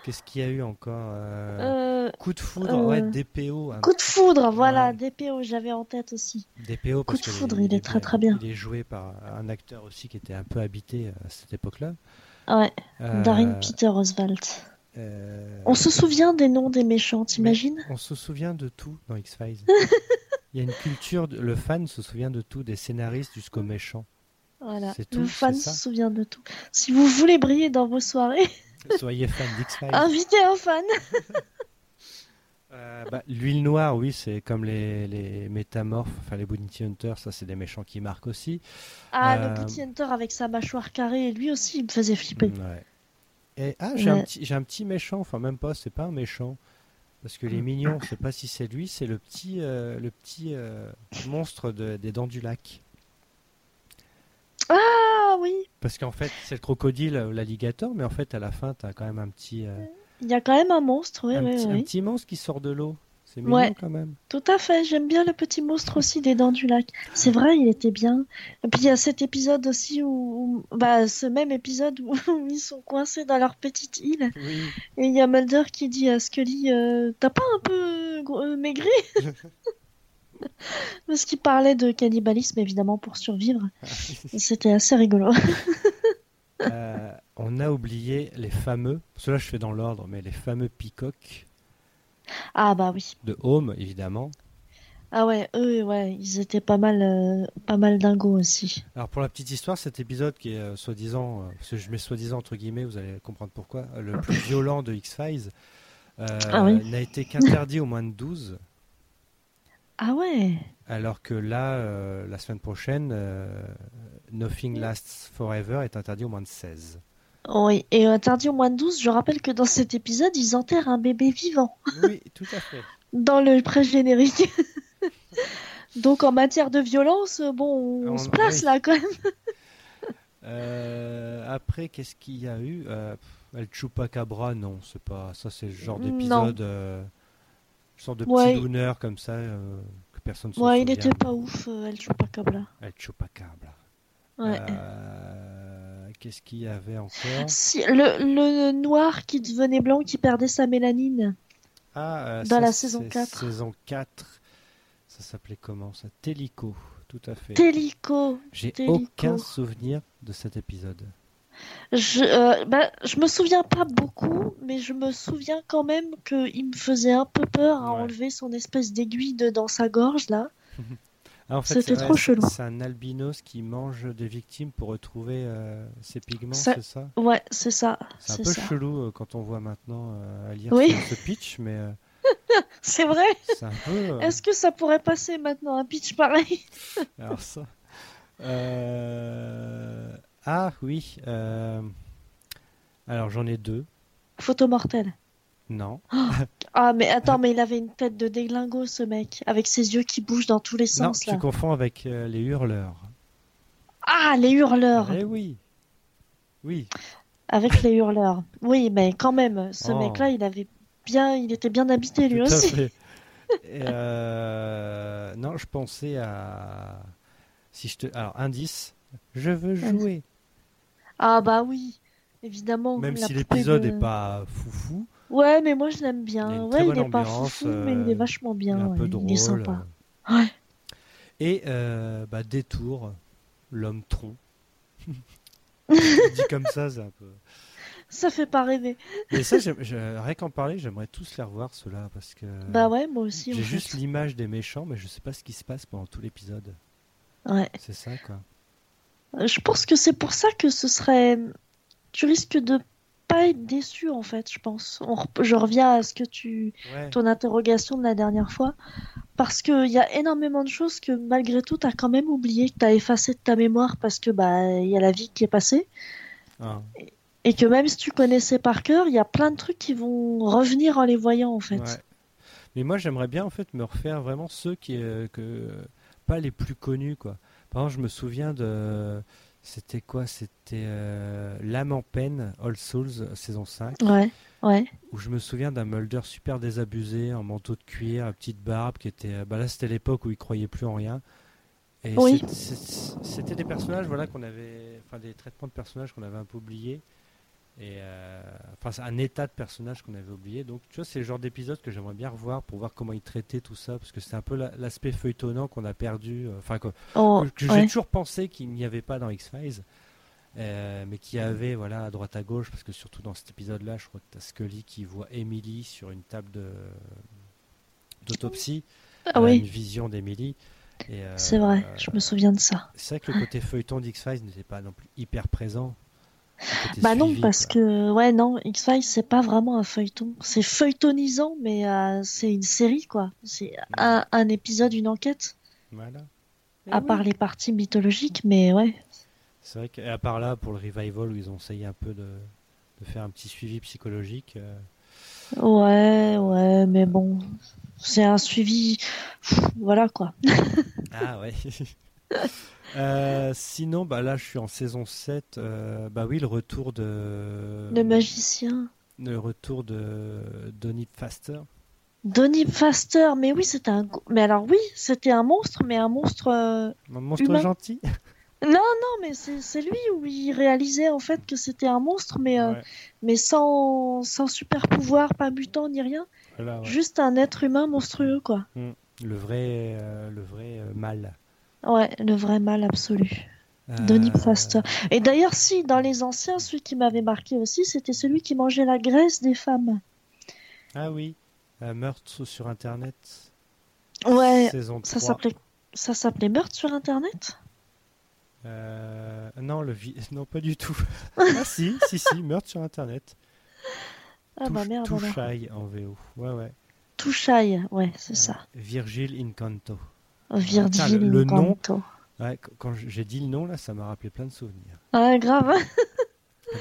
Qu'est-ce qu'il y a eu encore euh, Euh, Coup de foudre, ouais, DPO. un coup de foudre, voilà, Ouais. DPO, j'avais en tête aussi. DPO parce de que foudre, il est très, très bien. Il est joué par un acteur aussi qui était un peu habité à cette époque-là. Ouais, Darin Peter Oswald. Euh, On se souvient des noms des méchants, t'imagines On se souvient de tout dans X-Files. Il y a une culture, de- le fan se souvient de tout, des scénaristes jusqu'aux méchants. Voilà, tout, le fan se souvient de tout. Si vous voulez briller dans vos soirées, Soyez fan d'X-Files. invitez un fan. Euh, bah, L'huile noire, oui, c'est comme les, les métamorphes, enfin les Bounty Hunters, ça c'est des méchants qui marquent aussi. Ah, Euh, le Bounty Hunter avec sa mâchoire carrée, lui aussi, il me faisait flipper. Ouais. Et, ah, j'ai un, petit, j'ai un petit méchant, enfin même pas, c'est pas un méchant. Parce que les Mm. mignons, je sais pas si c'est lui, c'est le petit, euh, le petit euh, monstre de- des dents du lac. Ah oui, Parce qu'en fait, c'est le crocodile ou l'alligator, mais en fait, à la fin, t'as quand même un petit, euh, il y a quand même un monstre, oui, un, oui, petit, un oui. petit monstre qui sort de l'eau. C'est mignon Ouais. quand même. Tout à fait, j'aime bien le petit monstre aussi des dents du lac. C'est vrai, il était bien. Et puis il y a cet épisode aussi où, où- bah, ce même épisode où ils sont coincés dans leur petite île. Oui. Et il y a Mulder qui dit à Scully, euh, t'as pas un peu euh, maigri Parce qu'il parlait de cannibalisme évidemment pour survivre. Et C'était assez rigolo. Euh, on a oublié les fameux, cela je fais dans l'ordre, mais les fameux peacocks Ah bah oui. de Home, évidemment. Ah ouais, eux, ouais, ils étaient pas mal, euh, pas mal dingos aussi. Alors pour la petite histoire, cet épisode qui est euh, soi-disant, euh, parce que je mets soi-disant entre guillemets, vous allez comprendre pourquoi, le plus violent de X-Files, Ah oui. n'a été qu'interdit au moins de 12. Ah ouais. Alors que là, la semaine prochaine, Nothing Lasts Forever est interdit au moins de 16. Oui, et interdit au moins de 12, je rappelle que dans cet épisode, ils enterrent un bébé vivant Oui, tout à fait. dans le pré-générique. Donc en matière de violence, bon, on, On- se place oui. là quand même. Euh, après, qu'est-ce qu'il y a eu euh, El Chupacabra, non, c'est pas ça, c'est le genre Non. d'épisode, euh, une sorte de Ouais. petit dooner comme ça euh, que personne ne Ouais, il souvient. était pas ouf, euh, El Chupacabra. El Chupacabra. Ouais. Qu'est-ce qu'il y avait encore Si, le, le noir qui devenait blanc, qui perdait sa mélanine. Ah, euh, Dans ça, la saison c'est 4. Saison 4. Ça s'appelait comment ça? Télico, tout à fait. Télico. J'ai aucun souvenir de cet épisode. Je, euh, bah, je me souviens pas beaucoup, mais je me souviens quand même qu'il me faisait un peu peur à Ouais. enlever son espèce d'aiguille dans sa gorge là. Ah, en fait, C'était trop chelou. C'est un albinos qui mange des victimes pour retrouver euh, ses pigments, c'est ça? Ouais, c'est ça. C'est un peu ça. chelou euh, quand on voit maintenant euh, à lire Oui. ce, pitch, mais euh, C'est vrai. c'est un peu. Est-ce que ça pourrait passer maintenant un pitch pareil? Alors ça. Ah oui. Alors j'en ai deux. Photo mortelle. Non. Ah mais attends, mais il avait une tête de déglingo ce mec, avec ses yeux qui bougent dans tous les Non, sens tu là. confonds avec euh, les hurleurs. Ah, les hurleurs. Eh oui. Oui. Avec les hurleurs. Oui, mais quand même, ce Oh. mec-là, il avait bien, il était bien habité lui Tout aussi. fait. Et, euh, Non, je pensais à. Si je te. Alors, indice. Je veux jouer. Ah bah oui, évidemment. Même si l'épisode de- est pas foufou, Ouais, mais moi je l'aime bien. Il une ouais, il est pas foufou, mais il est euh, vachement il est bien. un ouais, peu Il est sympa. euh, Ouais. Et euh, bah, Détour, l'homme tronc. Dit comme ça, c'est un peu. Ça fait pas rêver. Mais ça, je- rien qu'en parler, j'aimerais tous les revoir, ceux-là, parce que Bah ouais, moi aussi. j'ai juste l'image des méchants, mais je sais pas ce qui se passe pendant tout l'épisode. Ouais. C'est ça, quoi. Euh, Je pense que c'est pour ça que ce serait. Tu risques de pas être déçu en fait, je pense. On Je reviens à ce que tu. Ouais. ton interrogation de la dernière fois. Parce qu'il y a énormément de choses que malgré tout, t'as quand même oublié, que t'as effacé de ta mémoire parce que bah il y a la vie qui est passée. Ah. Et que même si tu connaissais par cœur, il y a plein de trucs qui vont revenir en les voyant en fait. Ouais. Mais moi, j'aimerais bien en fait me refaire vraiment ceux qui, euh, que pas les plus connus, quoi. Par exemple, je me souviens de, c'était quoi? C'était euh, L'âme en peine, All Souls, saison 5, Ouais, ouais. où je me souviens d'un Mulder super désabusé, en manteau de cuir, à petite barbe, qui était, euh, bah là, c'était l'époque où il croyait plus en rien. Et Oui. c'était des personnages, voilà, qu'on avait, enfin des traitements de personnages qu'on avait un peu oubliés. Et euh, enfin, c'est un état de personnage qu'on avait oublié. Donc, tu vois, c'est le genre d'épisode que j'aimerais bien revoir pour voir comment ils traitaient tout ça, parce que c'est un peu la- l'aspect feuilletonnant qu'on a perdu. euh, Enfin, que, Oh, que j'ai ouais. toujours pensé qu'il n'y avait pas dans X-Files, euh, mais qu'il y avait, voilà, à droite à gauche, parce que surtout dans cet épisode-là, je crois que tu as Scully qui voit Emily sur une table d'autopsie, Ah oui, une vision d'Emily. euh, c'est vrai, je me souviens de ça. C'est vrai que le côté feuilleton d'X-Files n'était pas non plus hyper présent. Bah non, parce quoi. que ouais, non, X-Files c'est pas vraiment un feuilleton. C'est feuilletonisant, mais euh, c'est une série quoi. C'est un, un épisode, une enquête. Voilà. À part les parties mythologiques, mais ouais. C'est vrai qu'à part là, pour le revival, où ils ont essayé un peu de, de faire un petit suivi psychologique. euh, Ouais, ouais, mais bon, c'est un suivi. Pff, Voilà quoi. Ah ouais. Euh, sinon, bah là, je suis en saison 7. euh, bah oui, le retour de. Le magicien. Le retour de Donny Faster. Donny Faster, mais oui, c'était un. Mais alors oui, c'était un monstre, mais un monstre. euh, Un monstre Humain. gentil. Non, non, mais c'est lui où il réalisait en fait que c'était un monstre, mais, euh, Ouais, mais sans, sans super pouvoir, pas mutant ni rien. voilà, ouais. Juste un être humain monstrueux, quoi. Le vrai, le vrai mal. Ouais, le vrai mal absolu. Donny Euh, Faster. Et d'ailleurs, si, dans les anciens, celui qui m'avait marqué aussi, c'était celui qui mangeait la graisse des femmes. Ah oui. euh, meurtre sur Internet. Ouais, Saison ça 3. s'appelait ça s'appelait Meurtre sur Internet? Euh, non, le vi- non, pas du tout. ah si, si, si, meurtre sur Internet. Ah bah merde. Touchaille en VO. Ouais, ouais. Touchaille, ouais, c'est ça. Virgil Incanto. Virgil le- le nom-. Ouais, quand j'ai dit le nom, là, ça m'a rappelé plein de souvenirs. Ah, grave.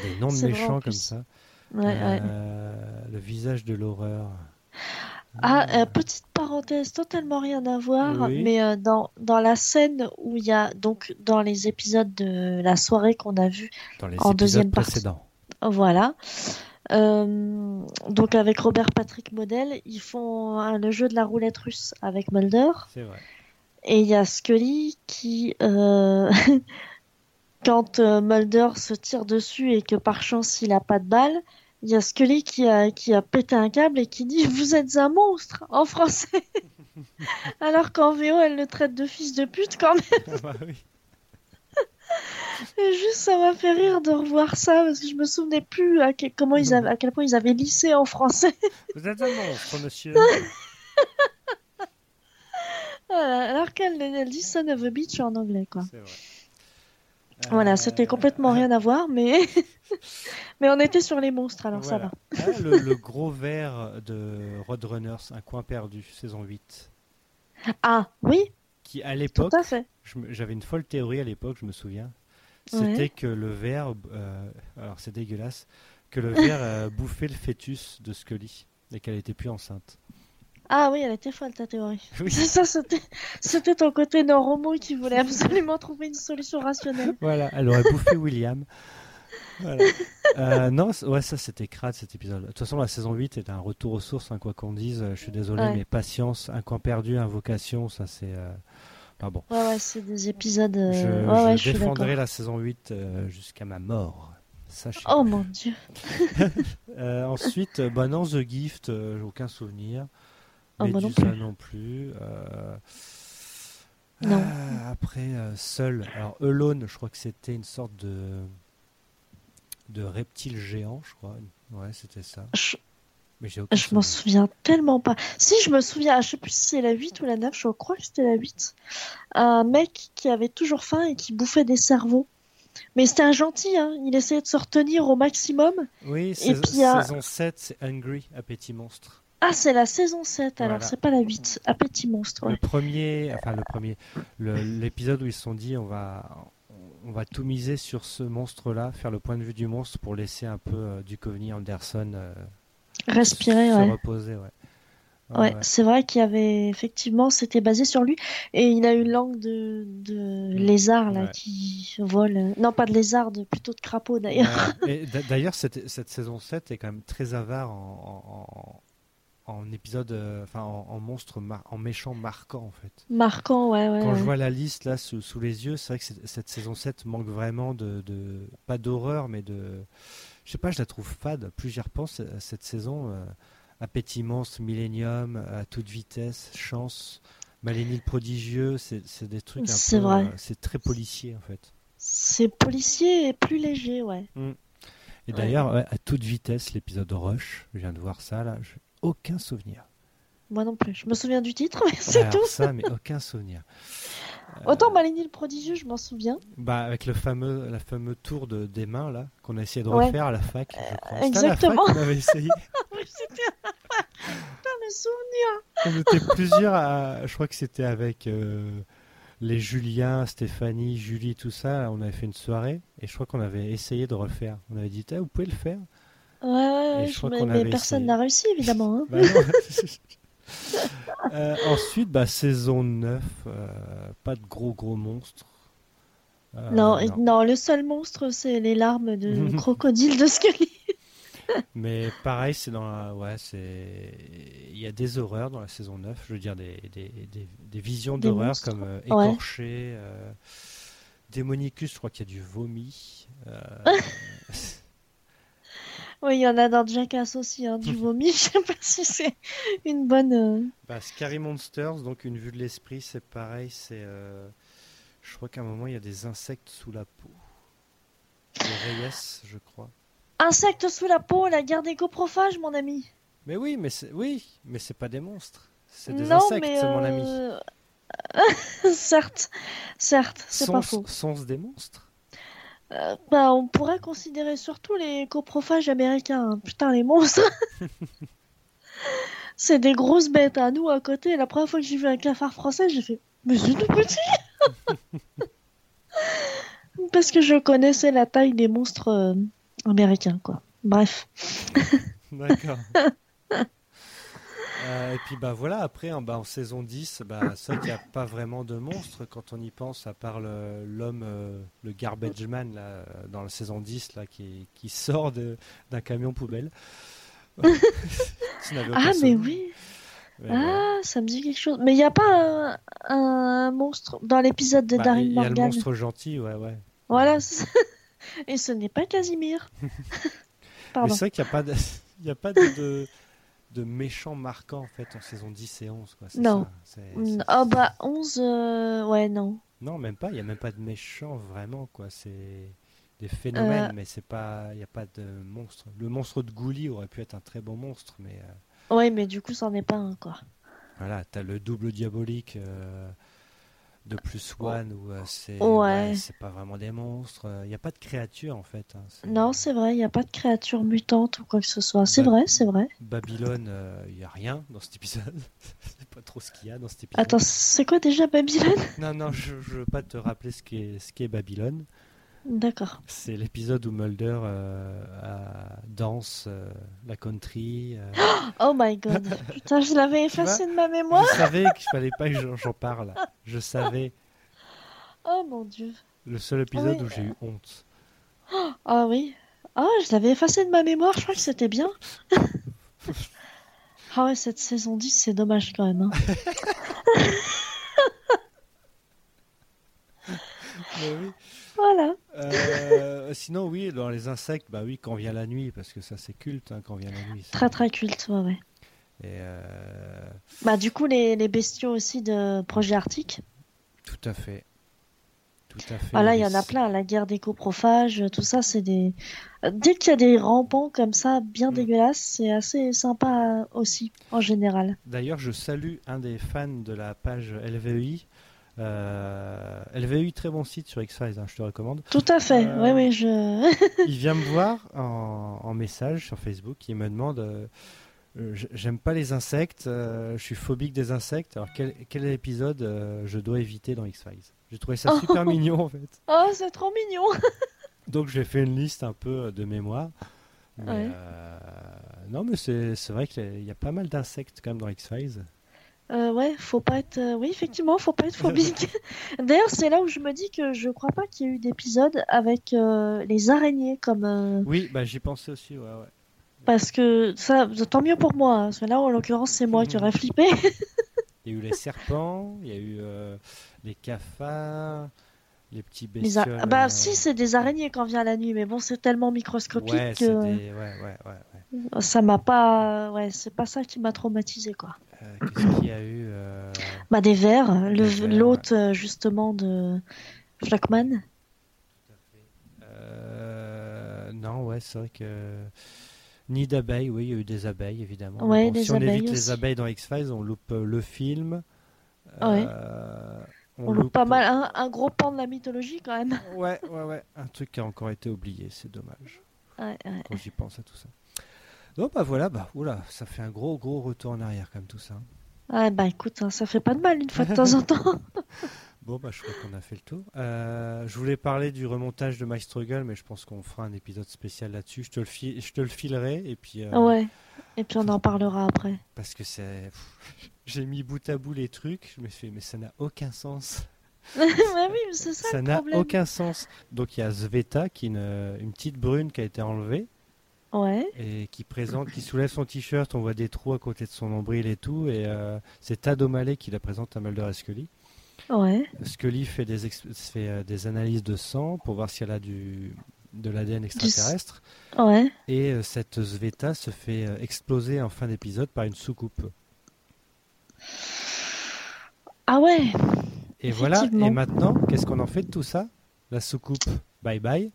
Des noms de méchants comme ça. Ouais, ouais. Euh, Le visage de l'horreur. Ah, euh, petite parenthèse, totalement rien à voir, Oui. mais euh, dans, dans la scène où il y a, donc dans les épisodes de la soirée qu'on a vu, Dans les en épisodes deuxième partie. voilà, euh, donc avec Robert Patrick Model, ils font euh, le jeu de la roulette russe avec Mulder, C'est vrai. Et il y a Scully qui, euh, quand euh, Mulder se tire dessus et que par chance il a pas de balle, il y a Scully qui a, qui a pété un câble et qui dit Vous êtes un monstre en français. Alors qu'en VO, elle le traite de fils de pute quand même. bah oui. Et juste, ça m'a fait rire de revoir ça parce que je me souvenais plus à quel, comment ils avaient, à quel point ils avaient lissé en français. Vous êtes un monstre, monsieur. Voilà, alors qu'elle elle dit Son of a bitch en anglais, quoi. C'est vrai. Voilà, Euh, c'était complètement rien à voir, mais mais on était sur les monstres, alors ça voilà. va. Ah, le, le gros verre de Roadrunners, Un coin perdu, saison 8. Ah oui, Qui, à l'époque, j'avais une folle théorie à l'époque, je me souviens. Ouais. C'était que le verre, euh, alors c'est dégueulasse, que le verre euh, bouffait le fœtus de Scully et qu'elle était plus enceinte. Ah oui, elle était folle ta théorie. Oui. C'est ça, c'était c'était ton côté neuromo qui voulait absolument trouver une solution rationnelle. Voilà, elle aurait bouffé William. Voilà. Euh, non, ouais, ça c'était crade cet épisode. De toute façon, la saison 8 est un retour aux sources, hein, quoi qu'on dise. Euh, Je suis désolé, Ouais. mais patience, un coin perdu, invocation, ça c'est. euh, Enfin bon, Ouais, ouais, c'est des épisodes. euh, je, ouais, ouais, je je suis défendrai la saison 8 euh, jusqu'à ma mort. Sachez. Oh mon dieu. Ensuite, bah non, The Gift, aucun souvenir. Oh, moi non Medusa plus. non plus. euh, Non. ah, après, euh, Seul. Alors, Alone, je crois que c'était une sorte de de reptile géant, je crois. Ouais, c'était ça. Je, Mais je m'en souviens tellement pas. Si, je me souviens, je sais plus si c'est la 8 ou la 9, je crois que c'était la 8. Un mec qui avait toujours faim et qui bouffait des cerveaux. Mais c'était un gentil, hein. il essayait de se retenir au maximum. Oui, sais- puis, saison 7, c'est Hungry, Appétit Monstre. Ah, c'est la saison 7, alors Voilà. c'est pas la 8. Appétit monstre, Le premier, enfin le premier, l'épisode où ils se sont dit on va, on va tout miser sur ce monstre-là, faire le point de vue du monstre pour laisser un peu euh, du Duchovny Anderson euh, Respirer, se ouais. reposer, ouais. Ouais, c'est vrai qu'il y avait effectivement, c'était basé sur lui et il a une langue de, de lézard là Mm. Ouais. qui vole. Non, pas de lézard, de, plutôt de crapaud d'ailleurs. D'ailleurs, cette, cette saison 7 est quand même très avare en, en, épisode, euh, enfin en, en monstre, mar- en méchant marquant en fait. Marquant, ouais, ouais. Quand ouais. je vois la liste là sous, sous les yeux, c'est vrai que cette saison 7 manque vraiment de, de pas d'horreur, mais de, je sais pas, je la trouve fade. Plus j'y repense à cette saison, euh, Appétit monstre, Millennium, à toute vitesse, Chance, Malénie le prodigieux, c'est des trucs un C'est peu, vrai. euh, c'est très policier en fait. C'est policier et plus léger, ouais. Et Ouais. d'ailleurs, ouais, à toute vitesse, l'épisode Rush, je viens de voir ça là, aucun souvenir. Moi non plus. Je me souviens du titre, mais c'est tout. ça, mais aucun souvenir. Autant Maligny le prodigieux, je m'en souviens. Bah, avec le fameux, la fameux tour de, des mains là, qu'on a essayé de Ouais. refaire à la fac, je crois. La exactement. fac qu'on avait essayé. Putain, le souvenir. On était plusieurs à, je crois que c'était avec euh, les Julien, Stéphanie, Julie, tout ça. On avait fait une soirée et je crois qu'on avait essayé de refaire. On avait dit, Ah, vous pouvez le faire Ouais, ouais, ouais, je crois mais personne n'a réussi, évidemment. hein. Bah. Euh, ensuite, bah, saison 9, euh, pas de gros gros monstres. Euh, non, non, le seul monstre, c'est les larmes de crocodile de Scully. Mais pareil, c'est dans la... ouais, c'est il y a des horreurs dans la saison 9, je veux dire des, des, des, des visions d'horreur comme Ouais. écorché, Démonicus, je crois qu'il y a du vomi. Oui, il y en a dans Jackass aussi, hein, du vomi. Je sais pas si c'est une bonne. euh, bah, Scary Monsters, donc une vue de l'esprit, c'est pareil, c'est euh, je crois qu'à un moment il y a des insectes sous la peau. Les Reyes, je crois. Insectes sous la peau, la guerre des coprophage, mon ami. Mais oui, mais c'est oui, mais c'est pas des monstres, c'est des non, insectes, mais. mon ami. euh, certes, certes, c'est pas faux. sont-ce des monstres? Euh, bah, on pourrait considérer surtout les coprophages américains. hein. Putain, les monstres. c'est des grosses bêtes. À nous, à côté, la première fois que j'ai vu un cafard français, j'ai fait Mais c'est tout petit Parce que je connaissais la taille des monstres euh, américains, quoi. Bref. D'accord. Euh, et puis bah voilà, après en, bah, en saison 10, bah, c'est qu'il n'y a pas vraiment de monstres quand on y pense, à part le- l'homme, euh, le garbage man là, dans la saison 10 là, qui, qui sort d'un camion poubelle. Ah, mais oui Mais voilà. Ah, ça me dit quelque chose. Mais il n'y a pas un, un monstre dans l'épisode de Bah, Darin Il y a le Morgan. monstre gentil, ouais, ouais. Voilà. Et ce n'est pas Casimir. C'est vrai qu'il n'y a pas de, il y a pas de, de, de méchants marquants en fait en saison 10 et 11. Quoi. Non. ça, Oh bah 11, euh, ouais non. Non, même pas. Il n'y a même pas de méchants vraiment. quoi. C'est des phénomènes, Euh. mais c'est pas. Il n'y a pas de monstre. Le monstre de Gouli aurait pu être un très bon monstre, mais euh, Ouais mais du coup c'en est pas un quoi. voilà, t'as le double diabolique euh, de plus one où euh, c'est. Ouais. pas vraiment des monstres. Il n'y a pas de créatures en fait. hein. Non c'est vrai, il n'y a pas de créature mutante ou quoi que ce soit. C'est vrai, c'est vrai. Babylone, euh, il n'y a rien dans cet épisode. c'est pas trop ce qu'il y a dans cet épisode. Attends, c'est quoi déjà Babylone? Non, non, je ne veux pas te rappeler ce qu'est ce qu'est Babylone. D'accord. C'est l'épisode où Mulder euh, danse euh, la country. euh. Oh my god. Putain, je l'avais effacé de ma mémoire. Je savais qu'il fallait pas que j'en- j'en parle. Je savais. Oh mon dieu. Le seul épisode oui. où j'ai eu honte. Ah oui. Ah, je l'avais effacé de ma mémoire, je crois que c'était bien. ah ouais, cette saison 10, c'est dommage quand même. hein. Mais oui. Voilà. Euh, sinon, oui, dans les insectes, bah oui, quand vient la nuit, parce que ça c'est culte, hein, quand vient la nuit. Très très culte, ouais, ouais. Et, euh, Bah du coup, les, les bestiaux aussi de Projet Arctique. tout à fait. Tout à fait. Voilà, il y en a plein. La guerre des coprophages, tout ça, c'est des... Euh, Dès qu'il y a des rampants comme ça, bien Mm. dégueulasses, c'est assez sympa aussi, en général. D'ailleurs, je salue un des fans de la page LVEI. Euh, LVEI, très bon site sur X-Files, hein, je te recommande. Tout à fait. Euh, Oui, oui, je... Il vient me voir en, en message sur Facebook. Il me demande euh, euh, J'aime pas les insectes, euh, je suis phobique des insectes. Alors, quel, quel épisode euh, je dois éviter dans X-Files? J'ai trouvé ça super mignon en fait. Oh, c'est trop mignon Donc, j'ai fait une liste un peu euh, de mémoire. Mais, Ouais. euh, non, mais c'est vrai qu'il y a pas mal d'insectes quand même dans X-Files. Euh, ouais, faut pas être. euh, Oui, effectivement, faut pas être phobique. D'ailleurs, c'est là où je me dis que je crois pas qu'il y ait eu d'épisode avec euh, les araignées comme. euh, Oui, bah, j'y pensais aussi, ouais, ouais. Parce que ça, tant mieux pour moi. hein, Parce que là, en l'occurrence, c'est moi qui aurais flippé. Il y a eu les serpents, il y a eu les cafards, les petits Les bestioles. a- Bah, si, c'est des araignées quand vient la nuit, mais bon, c'est tellement microscopique Ouais, que des... ouais, ouais, ouais, ouais. ça m'a pas. Ouais, c'est pas ça qui m'a traumatisé, quoi. Euh, Qu'est-ce qu'il y a eu euh, Bah, des vers, l'hôte euh, justement de euh, Non, ouais, c'est vrai que. Ni d'abeilles, oui, il y a eu des abeilles, évidemment. Ouais, bon, si on évite les abeilles dans X-Files, on loupe le film. Ouais. euh, On loupe pas mal, un, un gros pan de la mythologie quand même. Ouais, ouais, ouais. Un truc qui a encore été oublié, c'est dommage. Ouais, ouais. quand j'y pense à tout ça. Donc bah voilà, bah oula, ça fait un gros gros retour en arrière comme tout ça. Ouais, bah écoute, hein, ça fait pas de mal une fois de temps en temps. Bon bah je crois qu'on a fait le tour. Euh, je voulais parler du remontage de My Struggle, mais je pense qu'on fera un épisode spécial là-dessus. Je te le fi- je te le filerai et puis euh, Ouais. Et puis on en parlera après. parce que c'est, j'ai mis bout à bout les trucs, je me suis fait mais ça n'a aucun sens. ouais, oui, mais c'est ça, n'a aucun sens. Donc il y a Sveta qui est une, une petite brune qui a été enlevée. Ouais. et qui présente, qui soulève son t-shirt, on voit des trous à côté de son nombril et tout, et euh, c'est Tad O'Malley qui la présente à Mulder et Scully. Ouais. Scully fait des, fait, euh, des analyses de sang pour voir si elle a du, de l'ADN extraterrestre, Ouais. et euh, cette Sveta se fait exploser en fin d'épisode par une soucoupe. Ah ouais. Et voilà, et maintenant, qu'est-ce qu'on en fait de tout ça? La soucoupe, bye bye.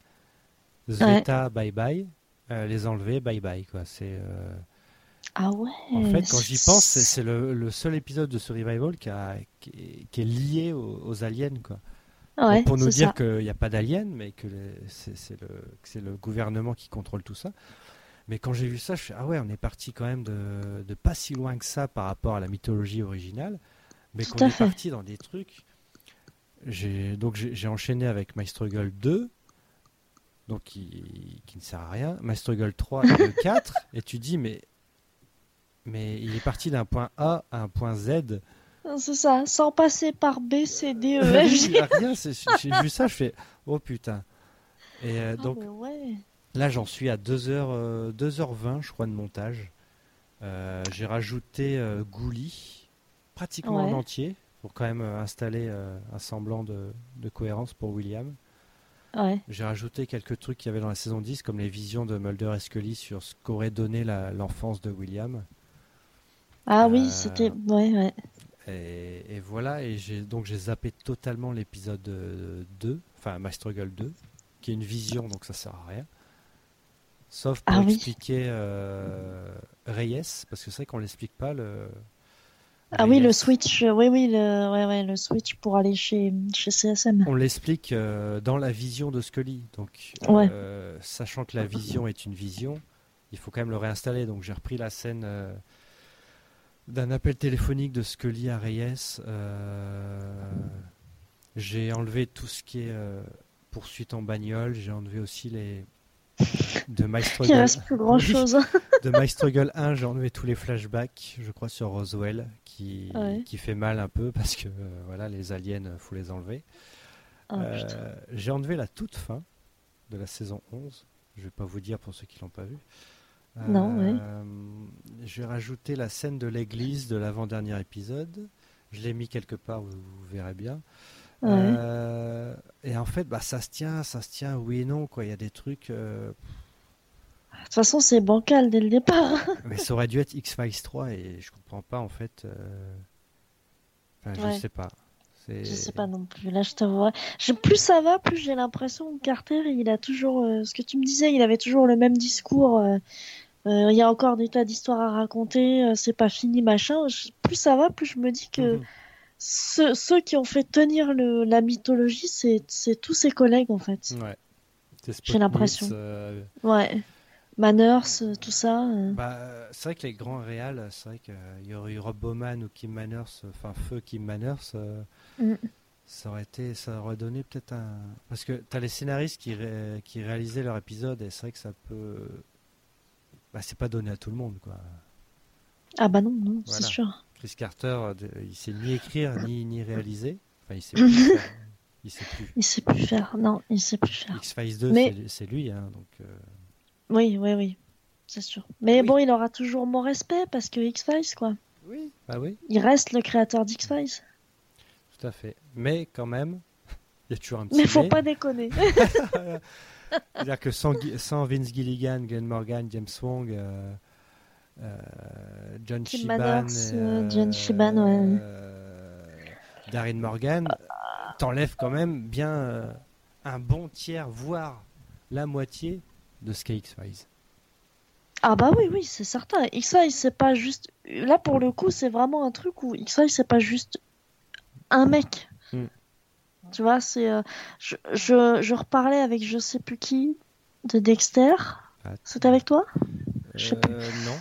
Sveta, bye bye. Euh, les enlever, bye bye. Quoi. C'est, euh, Ah ouais. En fait, quand j'y pense, c'est- le, le seul épisode de ce revival qui, a- qui est, qui est lié aux, aux aliens, quoi. Ouais, pour nous dire qu'il n'y a pas d'aliens, mais que c'est le, gouvernement qui contrôle tout ça. Mais quand j'ai vu ça, je fais ah ouais, on est parti quand même de, de pas si loin que ça par rapport à la mythologie originale, mais qu'on est parti dans des trucs. J'ai donc j'ai j'ai enchaîné avec My Struggle 2, donc qui, qui ne sert à rien, Struggle 3 et le 4, et tu dis mais mais il est parti d'un point A à un point Z. C'est ça, sans passer par B, C, D, E, Oui, F, G. rien, j'ai vu ça, je fais oh putain. Et euh, Ah, donc ouais. là, j'en suis à 2h, euh, 2h20, je crois, de montage. Euh, j'ai rajouté euh, Gouli, pratiquement Ouais. en entier, pour quand même euh, installer euh, un semblant de, de cohérence pour William. Ouais. J'ai rajouté quelques trucs qu'il y avait dans la saison 10, comme les visions de Mulder et Scully sur ce qu'aurait donné l'enfance de William. Ah oui, Euh, c'était. Ouais, ouais. Et, et voilà, et donc j'ai zappé totalement l'épisode euh, 2, enfin My Struggle 2, qui est une vision, donc ça sert à rien. Sauf pour Ah oui. expliquer euh, Reyes, parce que c'est vrai qu'on l'explique pas. Le... Ah oui, le switch. euh, Oui, oui, le, ouais, ouais, le switch pour aller chez, chez CSM. On l'explique euh, dans la vision de Scully. Donc, Ouais. euh, sachant que la vision est une vision, il faut quand même le réinstaller. Donc, j'ai repris la scène euh, d'un appel téléphonique de Scully à Reyes. J'ai enlevé tout ce qui est poursuite en bagnole. J'ai enlevé aussi les. De My Il Struggle, reste plus grand chose. de My Struggle 1, j'ai enlevé tous les flashbacks, je crois, sur Roswell, qui, Ouais. qui fait mal un peu parce que euh, voilà, les aliens, euh, faut les enlever. Ah, Euh, j'ai enlevé la toute fin de la saison 11. Je vais pas vous dire pour ceux qui l'ont pas vu. Non, ouais. J'ai rajouté la scène de l'église de l'avant-dernier épisode. Je l'ai mis quelque part, vous, vous verrez bien. Ouais. Euh, et en fait, bah, ça se tient, ça se tient, oui et non. Quoi. Il y a des trucs. euh, De toute façon, c'est bancal dès le départ. mais ça aurait dû être X-Files 3 et je comprends pas en fait. euh, Enfin, je sais pas. Je sais pas non plus. Là, je t'avoue. Plus ça va, plus j'ai l'impression que Carter, il a toujours. euh, ce que tu me disais, il avait toujours le même discours. euh, Il y a encore des tas d'histoires à raconter. c'est pas fini, machin. Je- Plus ça va, plus je me dis que Mhm. Ceux, ceux qui ont fait tenir le, la mythologie, c'est tous ses collègues en fait. Ouais. J'ai l'impression. Euh, Ouais. Manners, euh, tout ça. euh. Bah, euh, c'est vrai que les grands réals, c'est vrai qu'il y aurait eu Rob Bowman ou Kim Manners, euh, enfin feu Kim Manners, euh, Mm. ça aurait été, ça aurait donné peut-être un. Parce que t'as les scénaristes qui, ré- qui réalisaient leur épisode et c'est vrai que ça peut. Bah, c'est pas donné à tout le monde quoi. Ah bah non, non, c'est sûr. Chris Carter, euh, il sait ni écrire ni, ni réaliser. Enfin, il sait plus. faire. Il sait plus. Il sait plus faire. Non, il sait plus faire. X-Files 2, Mais- c'est- lui, hein, donc. euh, Oui, oui, oui. C'est sûr. Mais Oui. bon, il aura toujours mon respect parce que X-Files, quoi. Oui. Bah oui. Il reste le créateur d'X-Files. Tout à fait. Mais quand même, il y a toujours un petit Mais faut mais. pas déconner. C'est-à-dire que sans, Vince Gilligan, Glenn Morgan, James Wong, euh, John Kim Shiban, Manners, euh, John Shiban, ouais. euh, Darren Morgan, t'enlèves quand même bien euh, un bon tiers, voire la moitié de ce qu'est X-Files. Ah bah oui, oui, c'est certain. X-Files, c'est pas juste... Là, pour le coup, c'est vraiment un truc où X-Files, c'est pas juste un mec. Hmm. Tu vois, c'est... euh, Je, je, je reparlais avec je sais plus qui de Dexter. C'était avec toi? Je sais plus. Euh, non.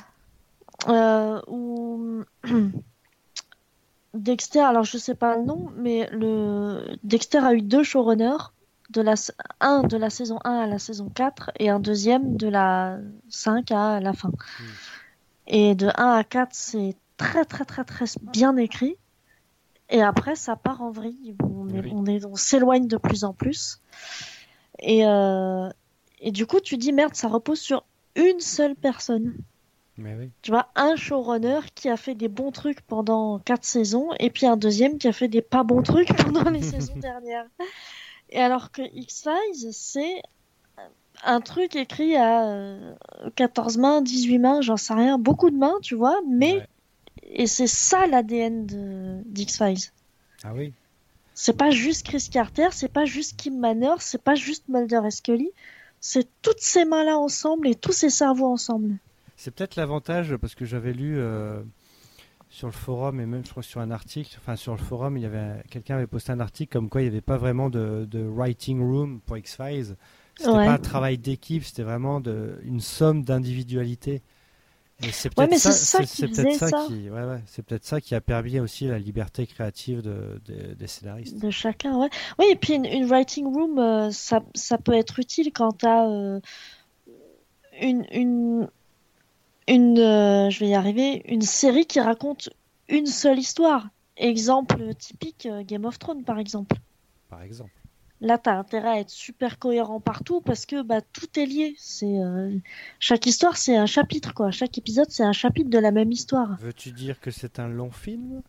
Euh, où Dexter, alors je sais pas le nom, mais le Dexter a eu deux showrunners, de la, un de la saison 1 à la saison 4 et un deuxième de la 5 à la fin. Et de 1 à 4, c'est très très très très bien écrit. Et après, ça part en vrille. On, est- Oui. on est- on s'éloigne de plus en plus. Et, euh, et du coup, tu dis merde, ça repose sur une seule personne. Mais oui. Tu vois, un showrunner qui a fait des bons trucs pendant quatre saisons, et puis un deuxième qui a fait des pas bons trucs pendant les saisons dernières. Et alors que X-Files, c'est un truc écrit à euh, 14 mains, 18 mains, j'en sais rien, beaucoup de mains, tu vois, mais, Ouais. et c'est ça l'ADN de- d'X-Files. Ah oui. C'est pas juste Chris Carter, c'est pas juste Kim Manners, c'est pas juste Mulder et Scully, c'est toutes ces mains-là ensemble et tous ces cerveaux ensemble. C'est peut-être l'avantage parce que j'avais lu euh, sur le forum et même je crois sur un article, enfin sur le forum, il y avait quelqu'un avait posté un article comme quoi il n'y avait pas vraiment de, de writing room pour X Files. C'était Ouais. pas un travail d'équipe, c'était vraiment de, une somme d'individualité. Et c'est peut-être ça, qui faisait ça, ça. qui, ouais, ouais, c'est peut-être ça qui a permis aussi la liberté créative de, de- des scénaristes. De chacun, ouais. Oui, et puis une, une writing room, euh, ça, peut être utile quand t'as euh, une, une, une euh, je vais y arriver, une série qui raconte une seule histoire. Exemple typique, euh, Game of Thrones, par exemple. Par exemple. Là, t'as intérêt à être super cohérent partout parce que bah, tout est lié. C'est euh, chaque histoire, c'est un chapitre, quoi. Chaque épisode, c'est un chapitre de la même histoire. Veux-tu dire que c'est un long film?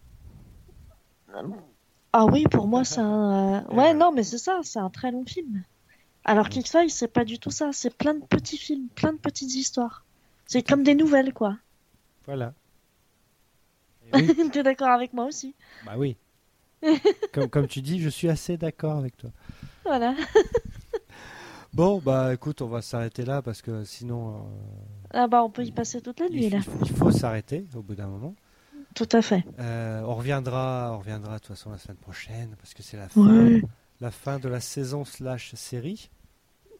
Ah oui, pour moi, c'est un. Ouais, non, mais c'est ça, c'est un très long film. Alors Mm. qu'X-Files, c'est pas du tout ça. C'est plein de petits films, plein de petites histoires. C'est comme des nouvelles, quoi. Voilà. Et oui, T'es d'accord avec moi aussi. bah oui. comme, comme tu dis, je suis assez d'accord avec toi. Voilà. Bon, bah écoute, on va s'arrêter là parce que sinon, euh, Ah bah, on peut y passer toute la il, nuit, là. il faut- il faut s'arrêter au bout d'un moment. Tout à fait. Euh, on reviendra, on reviendra de toute façon la semaine prochaine parce que c'est la fin, Ouais. la fin de la saison slash série.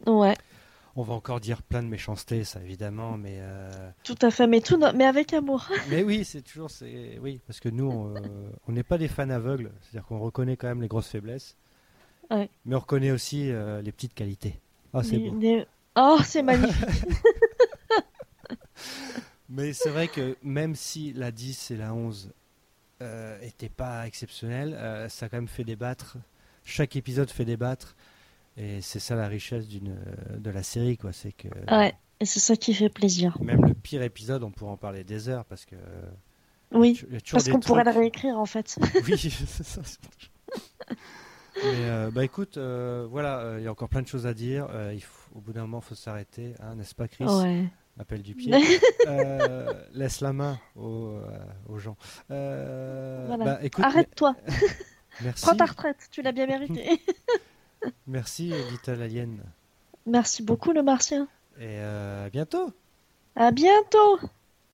Ouais, On va encore dire plein de méchanceté, ça évidemment, mais euh, tout à fait. Mais, tout no- mais avec amour. mais oui, c'est toujours, c'est oui, parce que nous, on euh, on n'est pas des fans aveugles, c'est-à-dire qu'on reconnaît quand même les grosses faiblesses, Ouais. mais on reconnaît aussi euh, les petites qualités. Ah, c'est beau. des- Oh, c'est magnifique. Mais c'est vrai que même si la 10 et la 11 euh, étaient pas exceptionnelles, ça a quand même fait débattre. Chaque épisode fait débattre. Et c'est ça la richesse d'une, euh, de la série, quoi. C'est que ouais, et c'est ça qui fait plaisir. même le pire épisode, on pourrait en parler des heures parce que. Oui, a toujours parce qu'on pourrait le réécrire, en fait. Oui, c'est ça. Mais euh, bah écoute, euh, voilà, euh, il y a encore plein de choses à dire. Euh, il faut- au bout d'un moment, il faut s'arrêter, hein, n'est-ce pas, Chris? Ouais. Appel du pied. Euh, laisse la main aux, euh, aux gens. Euh, Voilà. bah, écoute, Arrête-toi. me- merci, Prends ta retraite. Tu l'as bien mérité. Merci Little Alien. Merci beaucoup, le martien. Et euh, à bientôt. À bientôt.